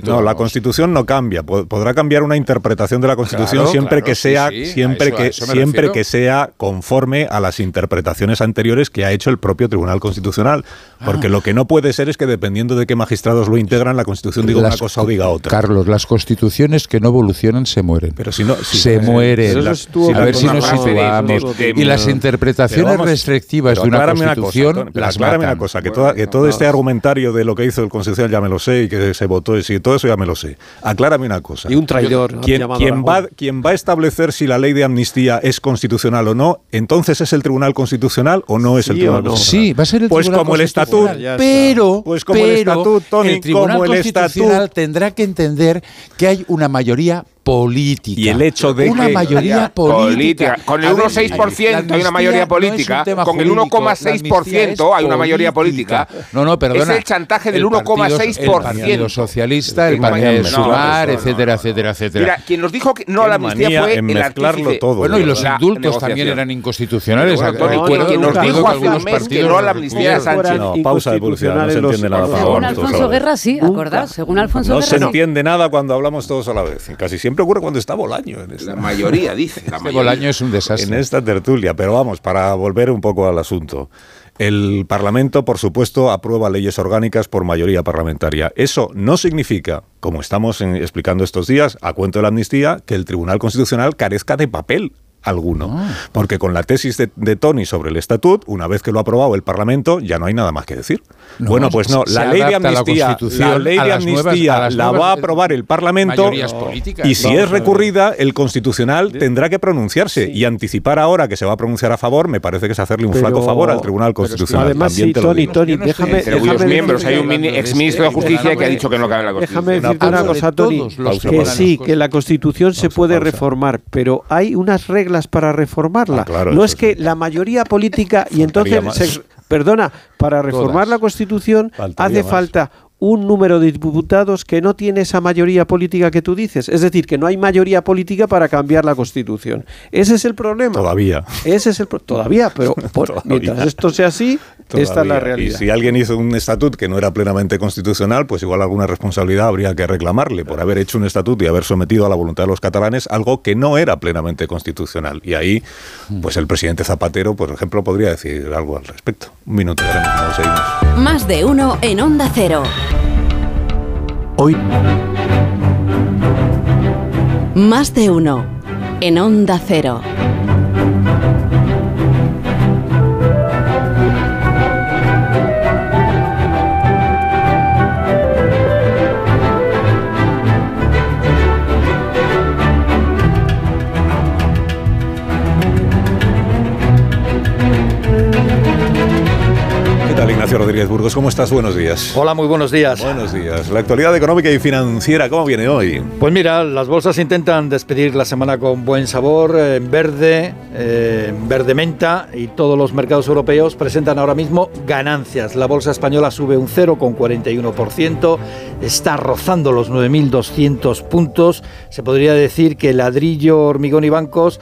no, la Constitución no cambia. Podrá cambiar una interpretación de la Constitución siempre que sea, siempre que, siempre que sea conforme a las interpretaciones anteriores que ha hecho el propio Tribunal Constitucional. Porque ah. lo que no puede ser es que dependiendo de qué magistrados lo integran, la Constitución diga una cosa o diga otra. Carlos, las constituciones que no evolucionan se mueren. Pero si no, se mueren. a ver si nos situamos. Y las interpretaciones restrictivas de una constitución. Una cosa, una cosa, que, que todo este argumentario de lo que hizo el Constitucional ya me lo sé y que se votó y todo eso ya me lo sé. Aclárame una cosa. Y un traidor. ¿Quién, va, quien va a establecer si la ley de amnistía es constitucional o no, entonces es el Tribunal Constitucional o no es el Tribunal Constitucional. Sí, va a ser el pues Tribunal como el estatuto, pero, pues como el estatuto, Tony, el Tribunal como el Constitucional tendrá que entender que hay una mayoría mayoría política. Y el hecho de una mayoría política. Con el 1,6% hay una mayoría política. con el 1,6% hay una mayoría política. No, no, perdona. Es el chantaje del 1,6%. El Partido Socialista, el Partido Sumar, etcétera, etcétera, etcétera. Mira, quien nos dijo que no a la amnistía fue el mezclarlo todo. Bueno, y los indultos también eran inconstitucionales. Quien nos dijo hace un mes que no a la amnistía de Sánchez. No, pausa de publicidad, no se entiende nada. Según Alfonso Guerra, sí, acordás. Según Alfonso Guerra, No se entiende nada cuando hablamos todos a la vez. Casi siempre ocurre cuando está Bolaño. En esta, la mayoría dice. La este Bolaño es un desastre. En esta tertulia, pero vamos, para volver un poco al asunto. El Parlamento, por supuesto, aprueba leyes orgánicas por mayoría parlamentaria. Eso no significa, como estamos explicando estos días, a cuento de la amnistía, que el Tribunal Constitucional carezca de papel alguno. Ah. Porque con la tesis de, Tony sobre el estatut, una vez que lo ha aprobado el Parlamento, ya no hay nada más que decir. bueno, pues no, la ley de amnistía, la, ley de amnistía la va a aprobar el Parlamento y si es recurrida, el Constitucional tendrá que pronunciarse y anticipar ahora que se va a pronunciar a favor, me parece que es hacerle un flaco favor al Tribunal Constitucional. Además, sí, Tony, Tony, déjame, déjame miembros, hay un exministro de Justicia que ha dicho que no cabe la Constitución. Déjame decirte una cosa, Tony, que sí, que la Constitución se puede reformar, pero hay unas reglas para reformarla. Ah, no es que la mayoría política y entonces, perdona, para reformar la Constitución hace falta un número de diputados que no tiene esa mayoría política que tú dices. Es decir, que no hay mayoría política para cambiar la Constitución. Ese es el problema. Todavía. Ese es el todavía, pero mientras esto sea así, esta es la realidad. Y si alguien hizo un estatut que no era plenamente constitucional, pues igual alguna responsabilidad habría que reclamarle por haber hecho un estatut y haber sometido a la voluntad de los catalanes algo que no era plenamente constitucional. Y ahí, pues el presidente Zapatero, por ejemplo, podría decir algo al respecto. Un minuto, ya seguimos. Más de uno en Onda Cero. Hoy. Más de uno en Onda Cero. Ignacio Rodríguez Burgos, ¿cómo estás? Buenos días. Hola, muy buenos días. Buenos días. La actualidad económica y financiera, ¿cómo viene hoy? Pues mira, las bolsas intentan despedir la semana con buen sabor, en verde, en verde menta, y todos los mercados europeos presentan ahora mismo ganancias. La bolsa española sube un 0,41%, está rozando los 9.200 puntos. Se podría decir que ladrillo, hormigón y bancos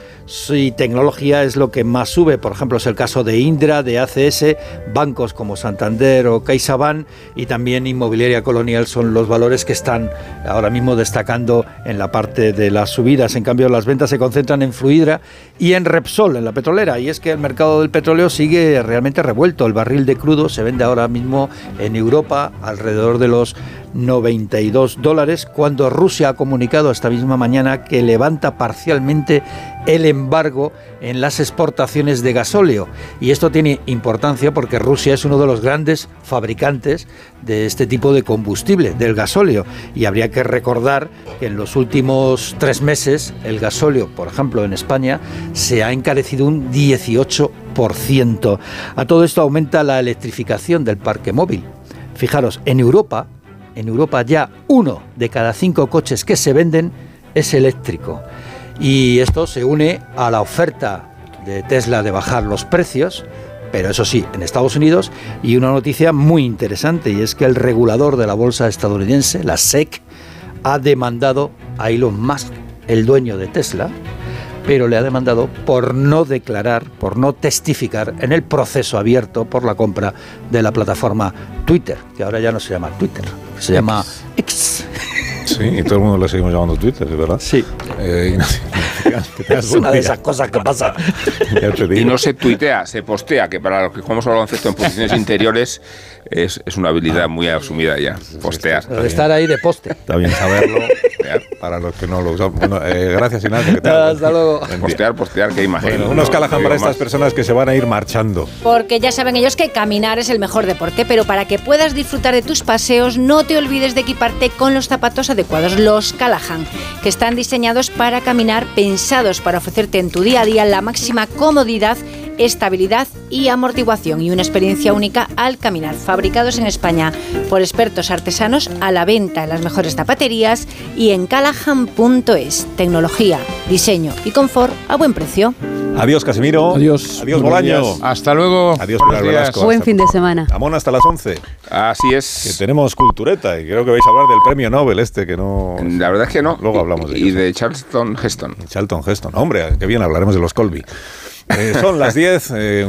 y tecnología es lo que más sube. Por ejemplo, es el caso de Indra, de ACS, bancos como Santander o CaixaBank y también Inmobiliaria Colonial son los valores que están ahora mismo destacando en la parte de las subidas. En cambio, las ventas se concentran en Fluidra y en Repsol, en la petrolera. Y es que el mercado del petróleo sigue realmente revuelto. El barril de crudo se vende ahora mismo en Europa alrededor de los 92 dólares, cuando Rusia ha comunicado esta misma mañana que levanta parcialmente el embargo en las exportaciones de gasóleo. Y esto tiene importancia porque Rusia es uno de los grandes fabricantes de este tipo de combustible, del gasóleo. Y habría que recordar que en los últimos tres meses el gasóleo, por ejemplo en España, se ha encarecido un 18%. A todo esto aumenta la electrificación del parque móvil. Fijaros, en Europa, en Europa ya uno de cada cinco coches que se venden es eléctrico. Y esto se une a la oferta de Tesla de bajar los precios, pero eso sí, en Estados Unidos, y una noticia muy interesante, y es que el regulador de la bolsa estadounidense, la SEC, ha demandado a Elon Musk, el dueño de Tesla, pero le ha demandado por no declarar, por no testificar en el proceso abierto por la compra de la plataforma Twitter, que ahora ya no se llama Twitter, se llama X. Sí, y todo el mundo le seguimos llamando Twitter, ¿verdad? Sí. Eh, que Es una de esas cosas que pasa. Ya te Y no se tuitea, se postea, que para los que jugamos al baloncesto en posiciones interiores es, es una habilidad muy asumida ya, postear. De estar ahí de poste. Está bien saberlo para los que no lo usan. Bueno, eh, gracias, Ignacio. que Hasta luego. Postear, postear, qué imagen. Bueno, No, unos no Callahan digo para estas más. personas que se van a ir marchando. Porque ya saben ellos que caminar es el mejor deporte, pero para que puedas disfrutar de tus paseos, no te olvides de equiparte con los zapatos adecuados, los Callahan, que están diseñados para caminar, pensados para ofrecerte en tu día a día la máxima comodidad estabilidad y amortiguación y una experiencia única al caminar. Fabricados en España por expertos artesanos a la venta en las mejores zapaterías y en callahan.es. Tecnología, diseño y confort a buen precio. Adiós, Casimiro. Adiós. Adiós, Buenos Bolaño. Hasta luego. Adiós. Velasco. Buen Hasta- fin de semana. Amón hasta las 11. Así Que es. tenemos cultureta y creo que vais a hablar del premio Nobel este que no... La verdad es que no. Luego hablamos de Y ello. de Charleston Heston. Charlton Heston. Hombre, qué bien, hablaremos de los Colby. Eh, son las 10. eh,